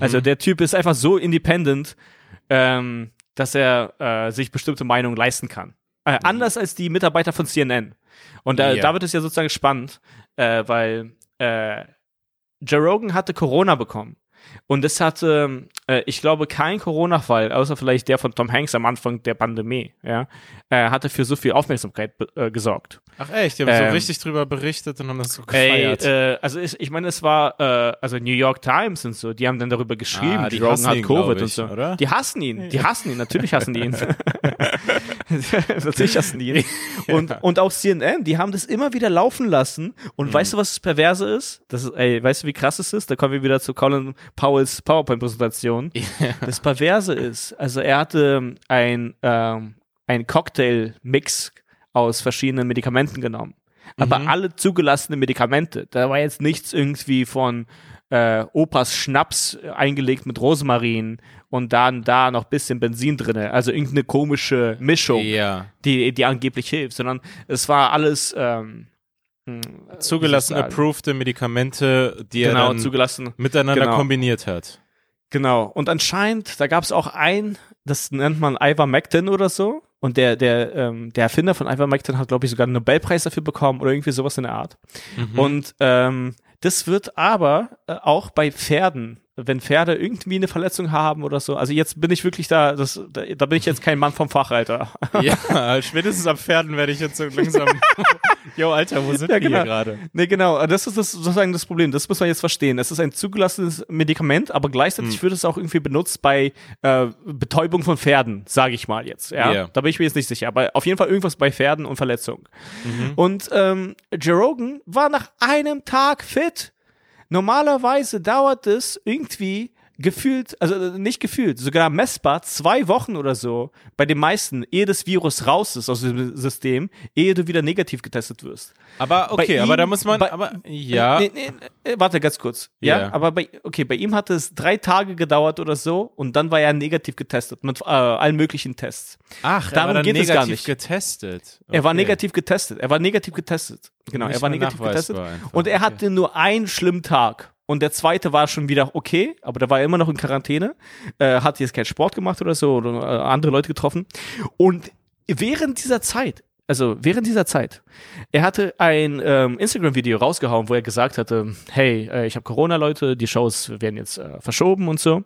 Also der Typ ist einfach so independent, ähm, dass er äh, sich bestimmte Meinungen leisten kann. Äh, anders als die Mitarbeiter von CNN. Und da, Ja. da wird es ja sozusagen spannend, äh, weil äh, Joe Rogan hatte Corona bekommen. Und es hatte, äh, ich glaube, kein Corona-Fall, außer vielleicht der von Tom Hanks am Anfang der Pandemie, ja, äh, hatte für so viel Aufmerksamkeit äh, gesorgt. Ach echt, die haben so ähm, richtig drüber berichtet und haben das so Ey, gefeiert. äh, also ich, ich meine, es war, äh, also New York Times und so, die haben dann darüber geschrieben, Ah, die Rogan hat ihn, Covid ich, und so. oder? Die hassen ihn, die hassen ihn, natürlich hassen die ihn. (laughs) (laughs) (laughs) die ihn. (laughs) Und, und auch CNN, die haben das immer wieder laufen lassen. Und Mhm. weißt du, was das Perverse ist? Das ist, ey, weißt du, wie krass es ist? Da kommen wir wieder zu Colin Powells PowerPoint-Präsentation. (laughs) Das Perverse ist, also er hatte ein, ähm, ein Cocktail-Mix aus verschiedenen Medikamenten genommen. Aber Mhm. alle zugelassenen Medikamente. Da war jetzt nichts irgendwie von äh, Opas Schnaps äh, eingelegt mit Rosmarin und dann da noch bisschen Benzin drinne. Also irgendeine komische Mischung, ja. die, die angeblich hilft, sondern es war alles ähm, hm, sagen? approved Medikamente, die er genau dann zugelassen. miteinander Genau. kombiniert hat. Genau. Und anscheinend, da gab es auch ein, das nennt man Ivermectin oder so. Und der, der, ähm, der Erfinder von Ivermectin hat, glaube ich, sogar einen Nobelpreis dafür bekommen oder irgendwie sowas in der Art. Mhm. Und ähm, das wird aber äh, auch bei Pferden, wenn Pferde irgendwie eine Verletzung haben oder so. Also jetzt bin ich wirklich da, das, da, da bin ich jetzt kein Mann vom Fach, Alter. (laughs) Ja, spätestens am Pferden werde ich jetzt so langsam. (laughs) Jo, Alter, wo sind Ja, wir genau. hier gerade? Nee, genau. Das ist das, sozusagen das Problem. Das muss man jetzt verstehen. Es ist ein zugelassenes Medikament, aber gleichzeitig Hm. wird es auch irgendwie benutzt bei äh, Betäubung von Pferden, sage ich mal jetzt. Ja? Ja. Da bin ich mir jetzt nicht sicher. Aber auf jeden Fall irgendwas bei Pferden und Verletzung. Mhm. Und ähm, Joe Rogan war nach einem Tag fit. Normalerweise dauert es irgendwie gefühlt, also äh, nicht gefühlt, sogar messbar zwei Wochen oder so bei den meisten, ehe das Virus raus ist aus dem System, ehe du wieder negativ getestet wirst. Aber okay, Bei aber da ihm- muss man, bei- aber ja, Nee, nee, äh, warte ganz kurz. Ja, Ja. aber bei, okay, bei ihm hat es drei Tage gedauert oder so und dann war er negativ getestet mit äh, allen möglichen Tests. ach, er darum war dann geht es negativ gar nicht. getestet. Er war Okay. negativ getestet. Er war negativ getestet. Genau, Nicht er war negativ getestet. einfach. Und er hatte nur einen schlimmen Tag. Und der zweite war schon wieder okay, aber da war er immer noch in Quarantäne. Äh, hat jetzt keinen Sport gemacht oder so oder äh, andere Leute getroffen. Und während dieser Zeit, also während dieser Zeit, er hatte ein ähm, Instagram-Video rausgehauen, wo er gesagt hatte, hey, äh, ich habe Corona, Leute, die Shows werden jetzt äh, verschoben und so.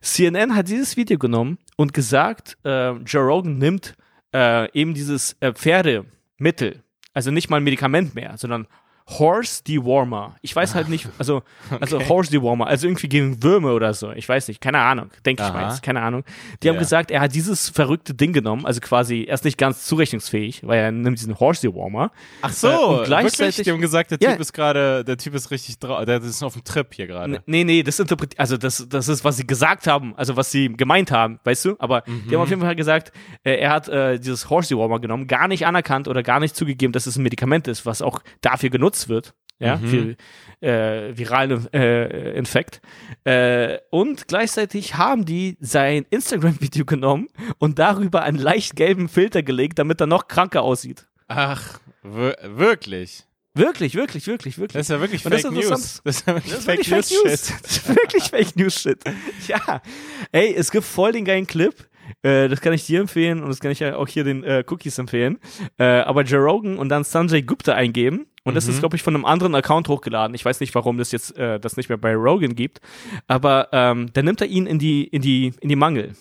CNN hat dieses Video genommen und gesagt, äh, Joe Rogan nimmt äh, eben dieses Pferdemittel, also nicht mal ein Medikament mehr, sondern Horse Dewormer. Ich weiß halt nicht, also, (laughs) also Okay. Horse Dewormer, also irgendwie gegen Würme oder so. Ich weiß nicht, keine Ahnung, denke ich mal jetzt, keine Ahnung. Die haben Ja. gesagt, er hat dieses verrückte Ding genommen, also quasi, er ist nicht ganz zurechnungsfähig, weil er nimmt diesen Horse Dewormer. Ach so, Äh, und wirklich? gleichzeitig- Die haben gesagt, der Ja. Typ ist gerade, der Typ ist richtig drauf, der ist auf dem Trip hier gerade. Nee, nee, das interpretiert, also das, das ist, was sie gesagt haben, also was sie gemeint haben, weißt du? Aber die Mhm. haben auf jeden Fall gesagt, äh, er hat äh, dieses Horse Dewormer genommen, gar nicht anerkannt oder gar nicht zugegeben, dass es ein Medikament ist, was auch dafür genutzt wird. ja, mhm. für äh, viralen äh, Infekt. Äh, und gleichzeitig haben die sein Instagram-Video genommen und darüber einen leicht gelben Filter gelegt, damit er noch kranker aussieht. Ach, wirklich? Wirklich, wirklich, wirklich, wirklich. Das ist ja wirklich Fake News. Das ist ja wirklich, das Fake, Fake News. News. Das ist wirklich Fake News Shit. Ja. Ey, es gibt voll den geilen Clip. Äh, das kann ich dir empfehlen und das kann ich ja auch hier den äh, Cookies empfehlen. Äh, aber Joe Rogan und dann Sanjay Gupta eingeben und das mhm. ist, glaube ich, von einem anderen Account hochgeladen. Ich weiß nicht, warum das jetzt äh, das nicht mehr bei Rogan gibt. Aber ähm, dann nimmt er ihn in die, in die, in die Mangel.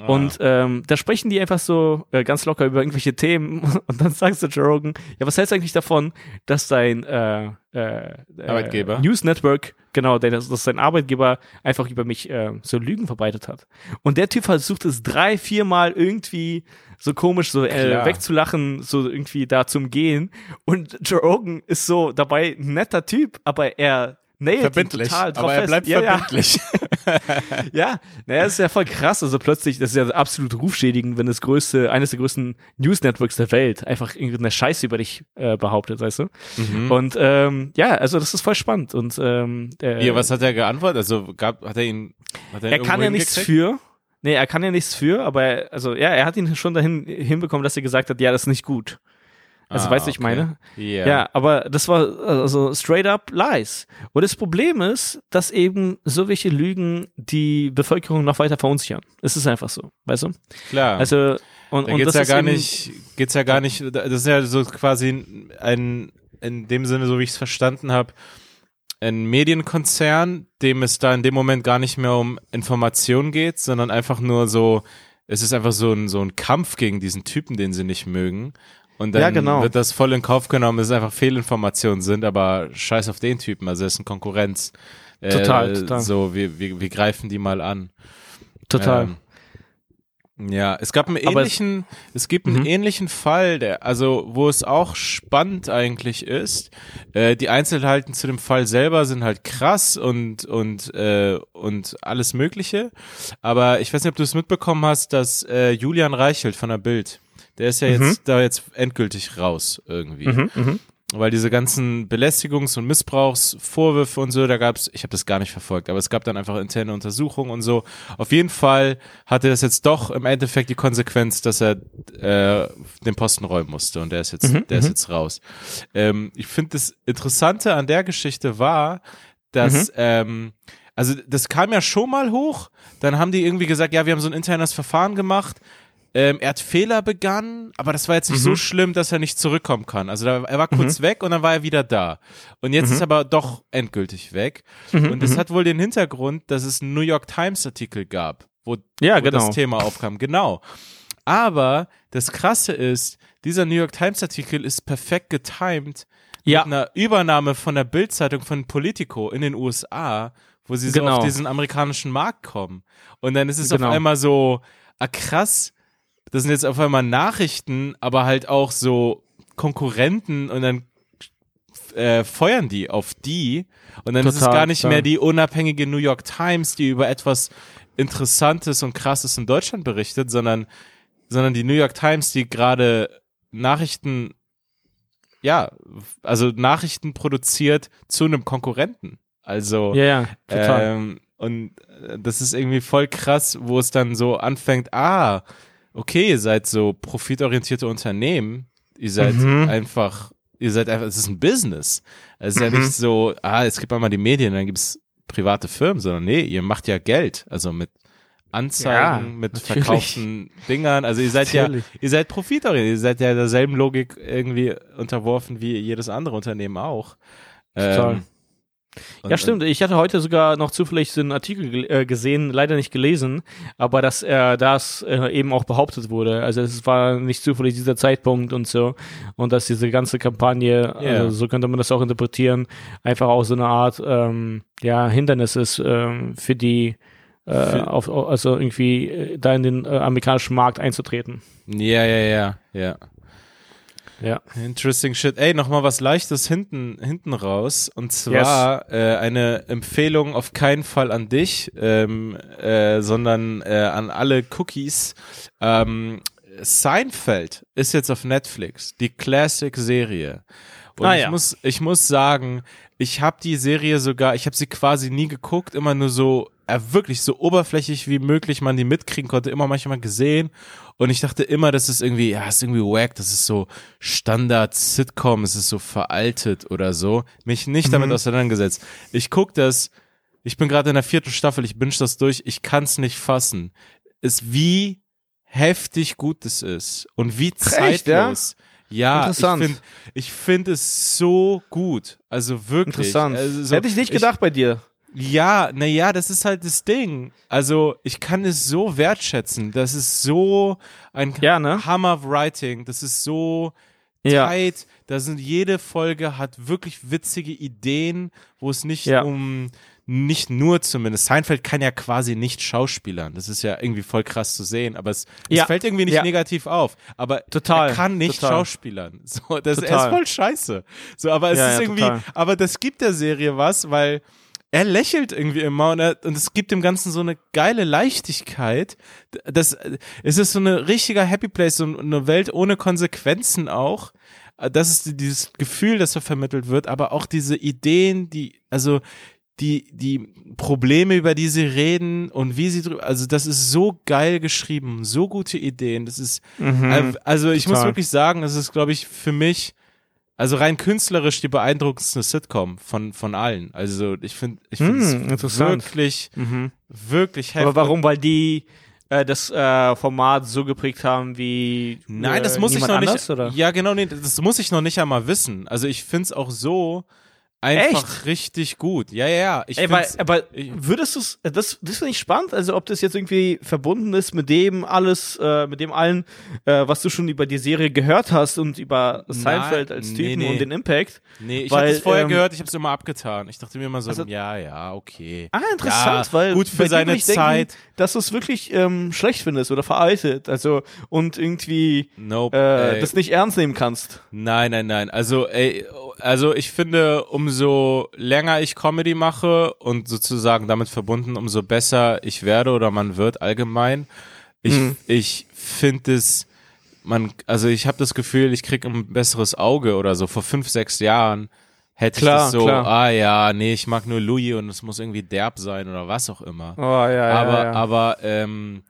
Ah. Und ähm, da sprechen die einfach so äh, ganz locker über irgendwelche Themen (laughs) und dann sagst du Joe Rogan, ja, was hältst du eigentlich davon, dass dein äh, äh, Arbeitgeber. News Network, genau, dass, dass sein Arbeitgeber einfach über mich äh, so Lügen verbreitet hat. Und der Typ versucht es drei, viermal irgendwie so komisch so äh, wegzulachen, so irgendwie da zum Gehen. Und Joe Rogan ist so dabei ein netter Typ, aber er nailt verbindlich, total drauf aber er bleibt ja, verbindlich. Ja, (laughs) ja naja, das ist ja voll krass. Also plötzlich, das ist ja absolut rufschädigend, wenn das größte, eines der größten News-Networks der Welt einfach irgendeine Scheiße über dich äh, behauptet, weißt du? Mhm. Und ähm, ja, also das ist voll spannend. Und ähm, äh, ja, was hat er geantwortet? Also gab, hat er ihn, hat er, ihn er kann ja nichts für. Nee, er kann ja nichts für, aber er, also ja, er hat ihn schon dahin hinbekommen, dass er gesagt hat, ja, das ist nicht gut. Also, ah, weißt du, okay. ich meine? Yeah. Ja, aber das war also straight up lies. Und das Problem ist, dass eben so welche Lügen die Bevölkerung noch weiter verunsichern. Es ist einfach so, weißt du? Klar. Also, und, da und geht's das ja gar nicht, geht's ja gar nicht, das ist ja so quasi ein, in dem Sinne, so wie ich es verstanden habe, ein Medienkonzern, dem es da in dem Moment gar nicht mehr um Information geht, sondern einfach nur so, es ist einfach so ein, so ein Kampf gegen diesen Typen, den sie nicht mögen. Und dann ja, genau. wird das voll in Kauf genommen, dass es einfach Fehlinformationen sind, aber scheiß auf den Typen, also er ist ein Konkurrenz. Total, äh, total. So, wir, wir, wir greifen die mal an. Total. Ähm, ja, es gab einen ähnlichen, es, es gibt einen mhm. ähnlichen Fall, der, also wo es auch spannend eigentlich ist. Äh, die Einzelheiten zu dem Fall selber sind halt krass und und äh, und alles Mögliche. Aber ich weiß nicht, ob du es mitbekommen hast, dass äh, Julian Reichelt von der Bild, der ist ja jetzt mhm. da jetzt endgültig raus irgendwie. Mhm, mh weil diese ganzen Belästigungs- und Missbrauchsvorwürfe und so, da gab's, ich habe das gar nicht verfolgt, aber es gab dann einfach interne Untersuchungen und so. Auf jeden Fall hatte das jetzt doch im Endeffekt die Konsequenz, dass er äh, den Posten räumen musste und der ist jetzt, mhm, der ist mhm. jetzt raus. Ähm, ich finde das Interessante an der Geschichte war, dass mhm. ähm, also das kam ja schon mal hoch, dann haben die irgendwie gesagt, ja, wir haben so ein internes Verfahren gemacht, ähm, er hat Fehler begangen, aber das war jetzt nicht mhm. so schlimm, dass er nicht zurückkommen kann. Also da, er war kurz mhm. weg und dann war er wieder da. Und jetzt mhm. ist er aber doch endgültig weg. Mhm, und das mhm. hat wohl den Hintergrund, dass es einen New York Times Artikel gab, wo, ja, wo genau. das Thema aufkam. Genau. Aber das Krasse ist, dieser New York Times Artikel ist perfekt getimed ja. mit einer Übernahme von der Bildzeitung von Politico in den USA, wo sie so genau. auf diesen amerikanischen Markt kommen. Und dann ist es genau. auf einmal so, ah krass, das sind jetzt auf einmal Nachrichten, aber halt auch so Konkurrenten und dann äh, feuern die auf die und dann Total, ist es gar nicht klar. mehr die unabhängige New York Times, die über etwas Interessantes und Krasses in Deutschland berichtet, sondern sondern die New York Times, die gerade Nachrichten ja, also Nachrichten produziert zu einem Konkurrenten. Also ja, ja total. Ähm, und das ist irgendwie voll krass, wo es dann so anfängt, ah, okay, ihr seid so profitorientierte Unternehmen, ihr seid mhm. einfach, ihr seid einfach, es ist ein Business. Es ist mhm. ja nicht so, ah, es gibt einmal die Medien, dann gibt es private Firmen, sondern nee, ihr macht ja Geld, also mit Anzeigen, ja, mit natürlich. verkauften Dingern. Also ihr seid natürlich. ja, ihr seid profitorientiert, ihr seid ja derselben Logik irgendwie unterworfen wie jedes andere Unternehmen auch. Total. Ähm, und, ja, stimmt. Ich hatte heute sogar noch zufällig so einen Artikel äh, gesehen, leider nicht gelesen, aber dass er das äh, eben auch behauptet wurde. Also es war nicht zufällig dieser Zeitpunkt und so. Und dass diese ganze Kampagne, yeah. also so könnte man das auch interpretieren, einfach auch so eine Art ähm, ja, Hindernis ist ähm, für die äh, auf, also irgendwie äh, da in den äh, amerikanischen Markt einzutreten. Ja, ja, ja, ja. Ja. Interesting shit. Ey, nochmal was Leichtes hinten, hinten raus. Und zwar yes. äh, eine Empfehlung auf keinen Fall an dich, ähm, äh, sondern äh, an alle Cookies. Ähm, Seinfeld ist jetzt auf Netflix, die Classic-Serie. Und Ah, ich ja. muss, ich muss sagen, ich habe die Serie sogar, ich habe sie quasi nie geguckt, immer nur so, wirklich so oberflächlich wie möglich man die mitkriegen konnte, immer manchmal gesehen. Und ich dachte immer, das ist irgendwie, ja, ist irgendwie wack, das ist so Standard-Sitcom, es ist so veraltet oder so. Mich nicht damit auseinandergesetzt. Ich guck das, ich bin gerade in der vierten Staffel, ich binge das durch, ich kann's nicht fassen. Ist wie heftig gut es ist und wie Echt, ja? zeitlos. Ja, Interessant. ich finde ich find es so gut. Also wirklich. Interessant. Also so- Hätte ich nicht gedacht bei dir. Ja, naja, das ist halt das Ding. Also, ich kann es so wertschätzen. Das ist so ein Ja, ne? Hammer of Writing. Das ist so Ja. tight. Da sind jede Folge hat wirklich witzige Ideen, wo es nicht Ja. um nicht nur zumindest. Seinfeld kann ja quasi nicht schauspielern. Das ist ja irgendwie voll krass zu sehen, aber es, es Ja. fällt irgendwie nicht Ja. negativ auf. Aber Total. er kann nicht Total. schauspielern. So, das er ist Total. voll scheiße. So, aber es Ja, ist irgendwie, total. aber das gibt der Serie was, weil er lächelt irgendwie immer und, er, und es gibt dem Ganzen so eine geile Leichtigkeit. Das, es ist so eine richtiger Happy Place, so eine Welt ohne Konsequenzen auch. Das ist dieses Gefühl, das da vermittelt wird, aber auch diese Ideen, die, also die, die Probleme, über die sie reden und wie sie drüber, also das ist so geil geschrieben, so gute Ideen, das ist, Mhm. also ich muss Total. wirklich sagen, das ist, glaube ich, für mich, also rein künstlerisch die beeindruckendste Sitcom von, von allen. Also ich finde, ich finde Hm, es wirklich, Mhm. wirklich heftig. Aber warum? Weil die äh, das äh, Format so geprägt haben wie Nein, das äh, muss ich noch anders, nicht. Oder? Ja, genau, nee, das muss ich noch nicht einmal wissen. Also ich finde es auch so einfach richtig gut. Ja, ja, ja. Ich Ey, aber ich- würdest du es, das, das finde ich spannend, also ob das jetzt irgendwie verbunden ist mit dem alles, äh, mit dem allen, äh, was du schon über die Serie gehört hast und über Seinfeld als nee, Typen nee. und den Impact. Nee, ich habe es vorher ähm, gehört, ich habe es immer abgetan. Ich dachte mir immer so, Also- ja, ja, okay. Ah, interessant, Ja, weil gut für seine ich denken, Zeit. dass du es wirklich ähm, schlecht findest oder veraltet, also und irgendwie Nope. äh, das nicht ernst nehmen kannst. Nein, nein, nein. Also, ey, also ich finde, umso länger ich Comedy mache und sozusagen damit verbunden, umso besser ich werde oder man wird allgemein. Ich, Mhm. ich finde es, man, also ich habe das Gefühl, ich krieg ein besseres Auge oder so. Vor fünf, sechs Jahren hätte ich Klar, das so, klar. ah ja, nee, ich mag nur Louis und es muss irgendwie derb sein oder was auch immer. Oh ja, ja. aber, ja. aber, ähm,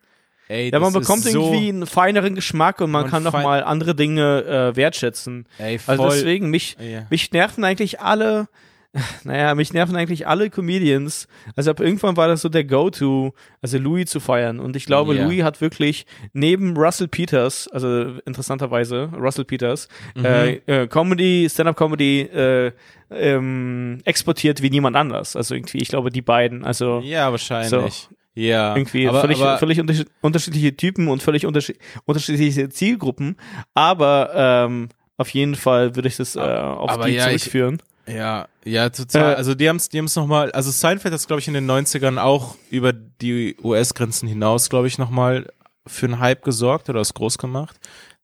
ey, ja, man bekommt ist so, irgendwie einen feineren Geschmack und man, kann noch fein- mal andere Dinge äh, wertschätzen. ey, voll, Also deswegen, mich, Ja. mich nerven eigentlich alle, (laughs) naja, mich nerven eigentlich alle Comedians. Also ab irgendwann war das so der Go-To, also Louis zu feiern. Und ich glaube, Ja. Louis hat wirklich neben Russell Peters, also interessanterweise Russell Peters, Mhm. äh, äh, Comedy, Stand-up-Comedy äh, ähm, exportiert wie niemand anders. Also irgendwie, ich glaube, die beiden, also ja, wahrscheinlich. Ja, irgendwie aber, völlig, aber, völlig unterschied- unterschiedliche Typen und völlig unterschied unterschiedliche Zielgruppen. Aber ähm, auf jeden Fall würde ich das äh, auf aber die ja, ich- zurückführen. Ja, ja, total. Äh, also die haben es die haben's nochmal, also Seinfeld hat es, glaube ich, in den 90ern auch über die US-Grenzen hinaus, glaube ich, nochmal für einen Hype gesorgt oder es groß gemacht.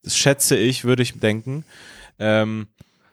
Das schätze ich, würde ich denken. Ähm,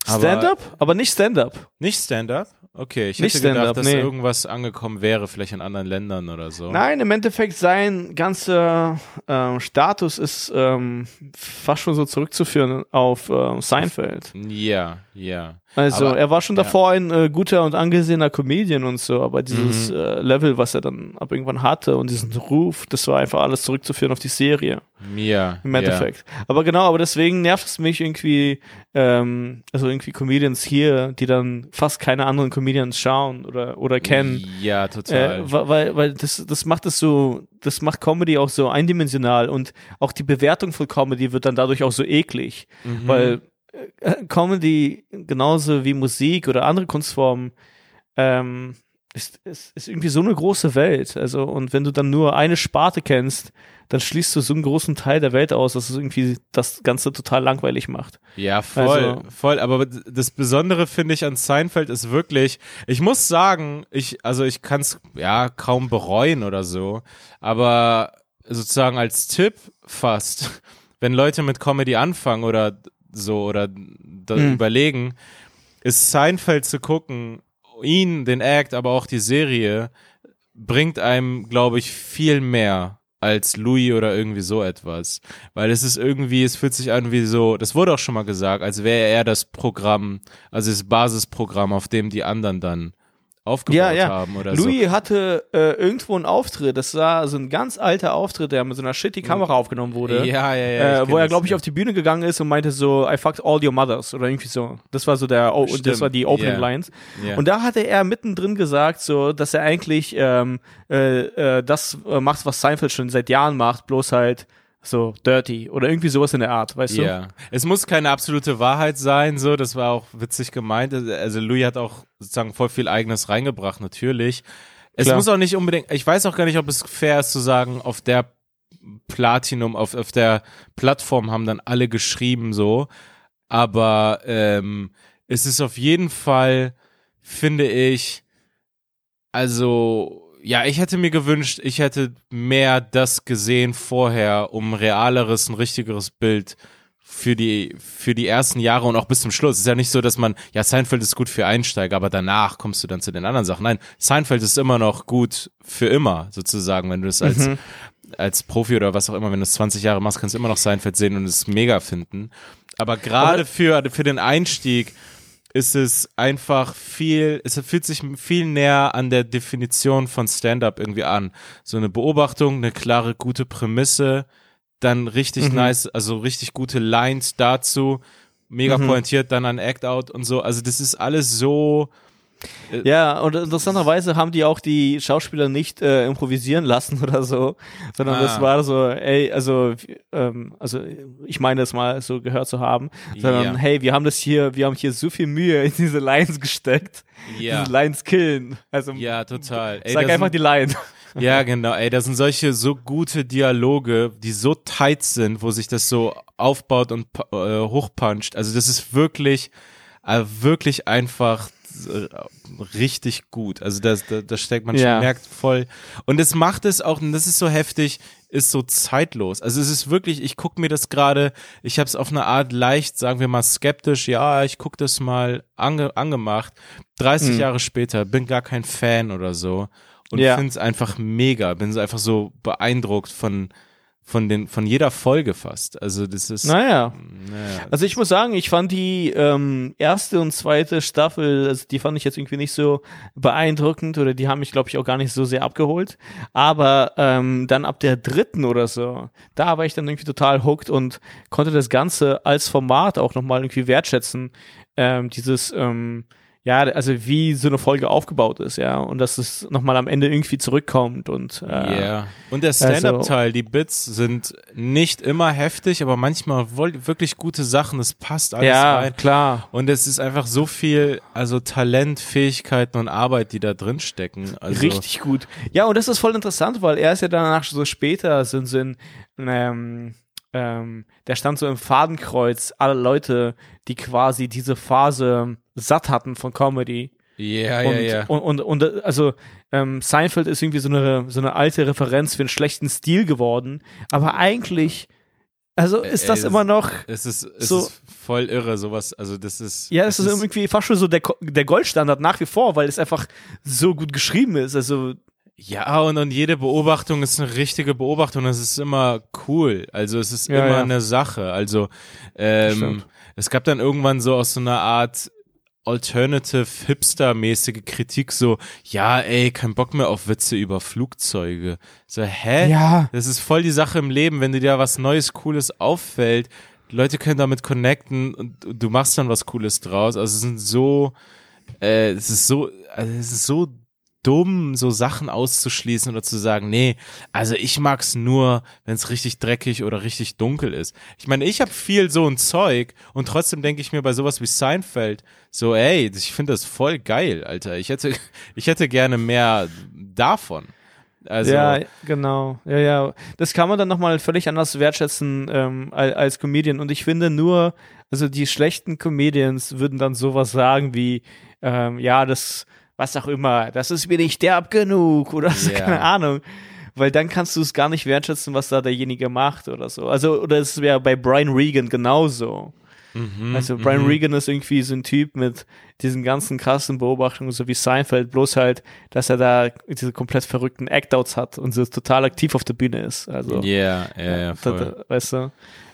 aber Stand-up? Aber nicht Stand-up. Nicht Stand-up? Okay, ich Nicht hätte gedacht, dass nee. irgendwas angekommen wäre, vielleicht in anderen Ländern oder so. Nein, im Endeffekt sein ganzer ähm, Status ist ähm, fast schon so zurückzuführen auf ähm, Seinfeld. Ja, ja. Also Aber- er war schon ja. davor ein äh, guter und angesehener Comedian und so, aber dieses Mhm. äh, Level, was er dann ab irgendwann hatte und diesen Ruf, das war einfach alles zurückzuführen auf die Serie. Ja. Im Endeffekt. Aber genau, aber deswegen nervt es mich irgendwie, ähm, also irgendwie Comedians hier, die dann fast keine anderen Comedians schauen oder, oder Ja, kennen. ja total. Äh, weil, weil das, das macht es so, das macht Comedy auch so eindimensional und auch die Bewertung von Comedy wird dann dadurch auch so eklig. Mhm. Weil Comedy genauso wie Musik oder andere Kunstformen ähm, ist, ist, ist irgendwie so eine große Welt. Also, und wenn du dann nur eine Sparte kennst, dann schließt du so einen großen Teil der Welt aus, dass es irgendwie das Ganze total langweilig macht. Ja, voll, Also- voll. Aber das Besondere finde ich an Seinfeld ist wirklich, ich muss sagen, ich, also ich kann es ja kaum bereuen oder so, aber sozusagen als Tipp fast, (laughs) wenn Leute mit Comedy anfangen oder so oder Mhm. überlegen, ist Seinfeld zu gucken, ihn, den Act, aber auch die Serie, bringt einem, glaube ich, viel mehr als Louis oder irgendwie so etwas. Weil es ist irgendwie, es fühlt sich an wie so, das wurde auch schon mal gesagt, als wäre er das Programm, also das Basisprogramm, auf dem die anderen dann aufgebaut Ja, ja. haben oder Louis so. hatte äh, irgendwo einen Auftritt, das war so ein ganz alter Auftritt, der mit so einer shitty Kamera aufgenommen wurde. Ja, ja, ja. Äh, wo er, glaube ich, ja. auf die Bühne gegangen ist und meinte so, I fucked all your mothers oder irgendwie so. Das war so der, oh, das war die Opening ja. Lines. Ja. Und da hatte er mittendrin gesagt, so, dass er eigentlich ähm, äh, äh, das äh, macht, was Seinfeld schon seit Jahren macht, bloß halt so dirty oder irgendwie sowas in der Art, weißt du? Ja, es muss keine absolute Wahrheit sein, so, das war auch witzig gemeint. Also Louis hat auch sozusagen voll viel eigenes reingebracht, natürlich. Es Klar. muss auch nicht unbedingt, ich weiß auch gar nicht, ob es fair ist zu sagen, auf der Platinum, auf, auf der Plattform haben dann alle geschrieben, so. Aber ähm, es ist auf jeden Fall, finde ich, also ja, ich hätte mir gewünscht, ich hätte mehr das gesehen vorher, um ein realeres, ein richtigeres Bild für die, für die ersten Jahre und auch bis zum Schluss. Es ist ja nicht so, dass man, ja, Seinfeld ist gut für Einsteiger, aber danach kommst du dann zu den anderen Sachen. Nein, Seinfeld ist immer noch gut für immer, sozusagen, wenn du es als, Mhm. als Profi oder was auch immer, wenn du es 20 Jahre machst, kannst du immer noch Seinfeld sehen und es mega finden. Aber gerade für, für den Einstieg ist es einfach viel, es fühlt sich viel näher an der Definition von Stand-up irgendwie an. So eine Beobachtung, eine klare, gute Prämisse, dann richtig Mhm. nice, also richtig gute Lines dazu, mega Mhm. pointiert, dann ein Act-Out und so. Also das ist alles so, Ja, und interessanterweise haben die auch die Schauspieler nicht äh, improvisieren lassen (laughs) oder so, sondern Ah. das war so, ey, also, ähm, also ich meine es mal so gehört zu haben, sondern Ja. hey, wir haben das hier, wir haben hier so viel Mühe in diese Lines gesteckt, ja, diese Lines killen. Also ja, total. Ey, sag einfach die Line. (laughs) Ja, genau. Ey, das sind solche so gute Dialoge, die so tight sind, wo sich das so aufbaut und äh, hochpuncht. Also das ist wirklich, äh, wirklich einfach äh, richtig gut. Also das, das, das steckt man Ja. merkt voll. Und es macht es auch, und das ist so heftig, ist so zeitlos. Also es ist wirklich, ich gucke mir das gerade, ich habe es auf eine Art leicht, sagen wir mal skeptisch, ja, ich gucke das mal ange, angemacht. 30 Mhm. Jahre später, bin gar kein Fan oder so und Ja. finde es einfach mega. Bin so einfach so beeindruckt von von den von jeder Folge fast. Also das ist Naja. naja, Also ich muss sagen, ich fand die ähm, erste und zweite Staffel, also die fand ich jetzt irgendwie nicht so beeindruckend oder die haben mich, glaube ich, auch gar nicht so sehr abgeholt. Aber ähm, dann ab der dritten oder so, da war ich dann irgendwie total hooked und konnte das Ganze als Format auch nochmal irgendwie wertschätzen. Ähm, dieses, ähm, ja, also wie so eine Folge aufgebaut ist, ja, und dass es nochmal am Ende irgendwie zurückkommt und äh, Ja. Und der also- Stand-up-Teil, die Bits sind nicht immer heftig, aber manchmal wirklich gute Sachen. Es passt alles ja, rein. klar. Und es ist einfach so viel, also Talent, Fähigkeiten und Arbeit, die da drin stecken. Also, Richtig gut. Ja, und das ist voll interessant, weil er ist ja danach so später so, so ein, ähm, ähm, der stand so im Fadenkreuz aller Leute, die quasi diese Phase satt hatten von Comedy. Ja, und, ja, ja. Und, und, und also ähm, Seinfeld ist irgendwie so eine, so eine alte Referenz für einen schlechten Stil geworden, aber eigentlich, also ist Ey, das immer noch, Es ist, es so- ist voll irre, sowas. Also das ist. ja, es ist irgendwie fast schon so der, der Goldstandard nach wie vor, weil es einfach so gut geschrieben ist. Also Ja, und, und jede Beobachtung ist eine richtige Beobachtung. Das ist immer cool. Also es ist Ja, immer ja. eine Sache. Also ähm, es gab dann irgendwann so aus so einer Art Alternative Hipster-mäßige Kritik so, ja, ey, kein Bock mehr auf Witze über Flugzeuge. So, hä? Ja. Das ist voll die Sache im Leben, wenn dir da was Neues, Cooles auffällt. Leute können damit connecten und du machst dann was Cooles draus. Also es sind so, äh, es ist so, also es ist so dumm, so Sachen auszuschließen oder zu sagen, nee, also ich mag's nur, wenn es richtig dreckig oder richtig dunkel ist. Ich meine, ich habe viel so ein Zeug und trotzdem denke ich mir bei sowas wie Seinfeld so, ey, ich finde das voll geil, Alter. Ich hätte, (laughs) ich hätte gerne mehr davon. Also, ja, genau. Ja, ja. Das kann man dann nochmal völlig anders wertschätzen ähm, als, als Comedian. Und ich finde nur, also die schlechten Comedians würden dann sowas sagen wie, ähm, ja, das, was auch immer, das ist mir nicht derb genug oder so, Ja. keine Ahnung. Weil dann kannst du es gar nicht wertschätzen, was da derjenige macht oder so. Also, oder es wäre bei Brian Regan genauso. Mhm, also Brian mhm. Regan ist irgendwie so ein Typ mit diesen ganzen krassen Beobachtungen, so wie Seinfeld, bloß halt, dass er da diese komplett verrückten Act-Outs hat und so total aktiv auf der Bühne ist. Also, yeah, ja, ja, ja, voll. weißt du?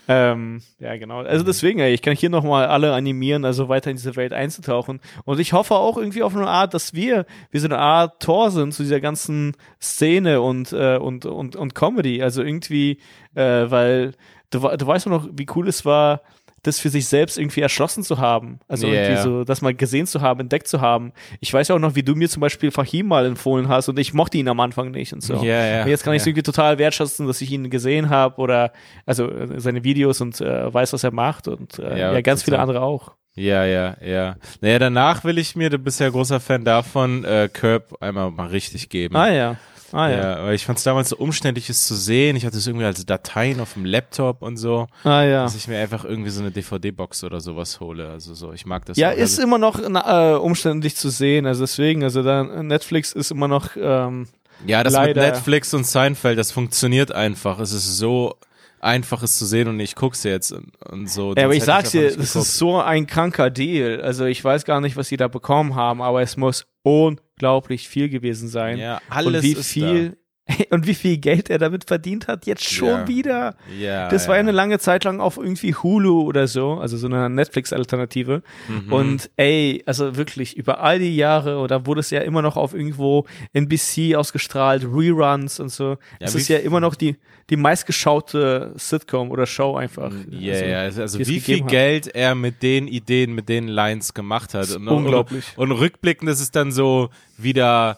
Ähm, ja, genau. Also deswegen, ey, ich kann hier nochmal alle animieren, also weiter in diese Welt einzutauchen. Und ich hoffe auch irgendwie auf eine Art, dass wir, wie so eine Art Tor sind zu dieser ganzen Szene und, äh, und, und, und Comedy. Also irgendwie, äh, weil du, du weißt noch, wie cool es war, das für sich selbst irgendwie erschlossen zu haben. Also yeah. irgendwie so, das mal gesehen zu haben, entdeckt zu haben. Ich weiß ja auch noch, wie du mir zum Beispiel Fahim mal empfohlen hast und ich mochte ihn am Anfang nicht und so. Yeah, yeah, und jetzt kann ich es irgendwie total wertschätzen, dass ich ihn gesehen habe oder also äh, seine Videos und äh, weiß, was er macht und äh, ja, ja, ganz total. viele andere auch. Ja, ja, ja. Naja, danach will ich mir, du bist ja großer Fan davon, äh, Curb einmal mal richtig geben. Ah ja. Ah, ja. ja. weil ich fand es damals so umständlich, es zu sehen. Ich hatte es irgendwie als Dateien auf dem Laptop und so. Ah, ja. Dass ich mir einfach irgendwie so eine DVD-Box oder sowas hole. Also so, ich mag das. Ja, ist immer noch äh, umständlich zu sehen. Also deswegen, also da Netflix ist immer noch. Ähm, ja, das leider. mit Netflix und Seinfeld, das funktioniert einfach. Es ist so einfach es zu sehen und ich guck's jetzt und, und so. Ja, aber ich sag's dir, das ist so ein kranker Deal. Also ich weiß gar nicht, was sie da bekommen haben, aber es muss unglaublich viel gewesen sein. Ja, alles und wie viel da. (laughs) Und wie viel Geld er damit verdient hat, jetzt schon ja. wieder. Ja, das war ja eine lange Zeit lang auf irgendwie Hulu oder so, also so eine Netflix-Alternative. Mhm. Und ey, also wirklich über all die Jahre, oder wurde es ja immer noch auf irgendwo NBC ausgestrahlt, Reruns und so. Ja, es ist ja immer noch die, die meistgeschaute Sitcom oder Show einfach. Ja, also, ja, also, also wie viel Geld hat. er mit den Ideen, mit den Lines gemacht hat. Und, unglaublich. Und, und rückblickend ist es dann so wieder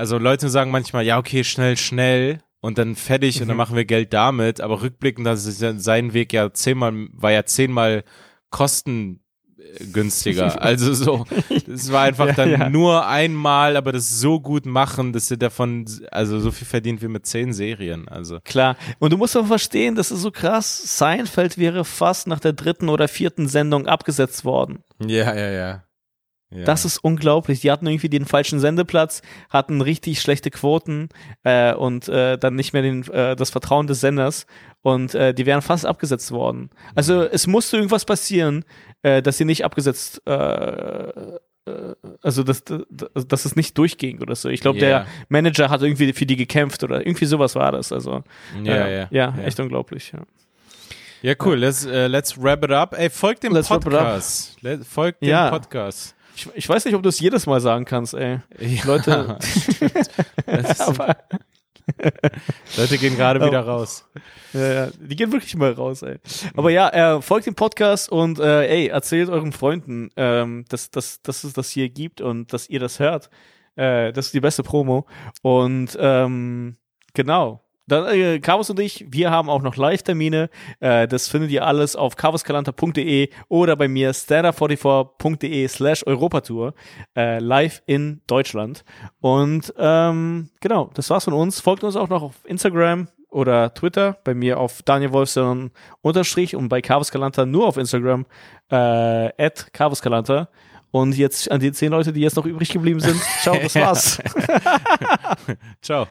also Leute sagen manchmal, ja, okay, schnell, schnell und dann fertig mhm. und dann mhm. machen wir Geld damit, aber rückblickend, das ist ja sein Weg ja zehnmal, war ja zehnmal kostengünstiger. (laughs) also so, es war einfach ja, dann ja. nur einmal, aber das so gut machen, dass sie davon, also so viel verdient wie mit zehn Serien, also. Klar. Und du musst auch verstehen, das ist so krass, Seinfeld wäre fast nach der dritten oder vierten Sendung abgesetzt worden. Ja, ja, ja. Ja. Das ist unglaublich. Die hatten irgendwie den falschen Sendeplatz, hatten richtig schlechte Quoten äh, und äh, dann nicht mehr den, äh, das Vertrauen des Senders und äh, die wären fast abgesetzt worden. Also mhm. es musste irgendwas passieren, äh, dass sie nicht abgesetzt, äh, also dass, dass es nicht durchging oder so. Ich glaube, yeah. der Manager hat irgendwie für die gekämpft oder irgendwie sowas war das. Also ja, äh, ja, ja, echt unglaublich. Ja. Ja, cool. Let's, uh, let's wrap it up. Ey, folgt dem let's Podcast. Folgt dem ja. Podcast. Ich, ich weiß nicht, ob du es jedes Mal sagen kannst, ey. Ja, Leute. (laughs) (laughs) Leute gehen gerade wieder raus. Ja, ja, die gehen wirklich mal raus, ey. Aber ja, äh, folgt dem Podcast und äh, ey, erzählt euren Freunden, ähm, dass, dass, dass es das hier gibt und dass ihr das hört. Äh, das ist die beste Promo. Und ähm, genau. Dann, äh, Carvus und ich, wir haben auch noch Live-Termine. Äh, das findet ihr alles auf carvuskalanta.de oder bei mir standard44.de slash Europatour äh, live in Deutschland. Und ähm, genau, das war's von uns. Folgt uns auch noch auf Instagram oder Twitter. Bei mir auf Daniel Wolfson unterstrich und bei Carvus Kalanta nur auf Instagram äh, at Carvus Kalanta. Und jetzt an die zehn Leute, die jetzt noch übrig geblieben sind. Ciao, das war's. (laughs) (laughs) Ciao.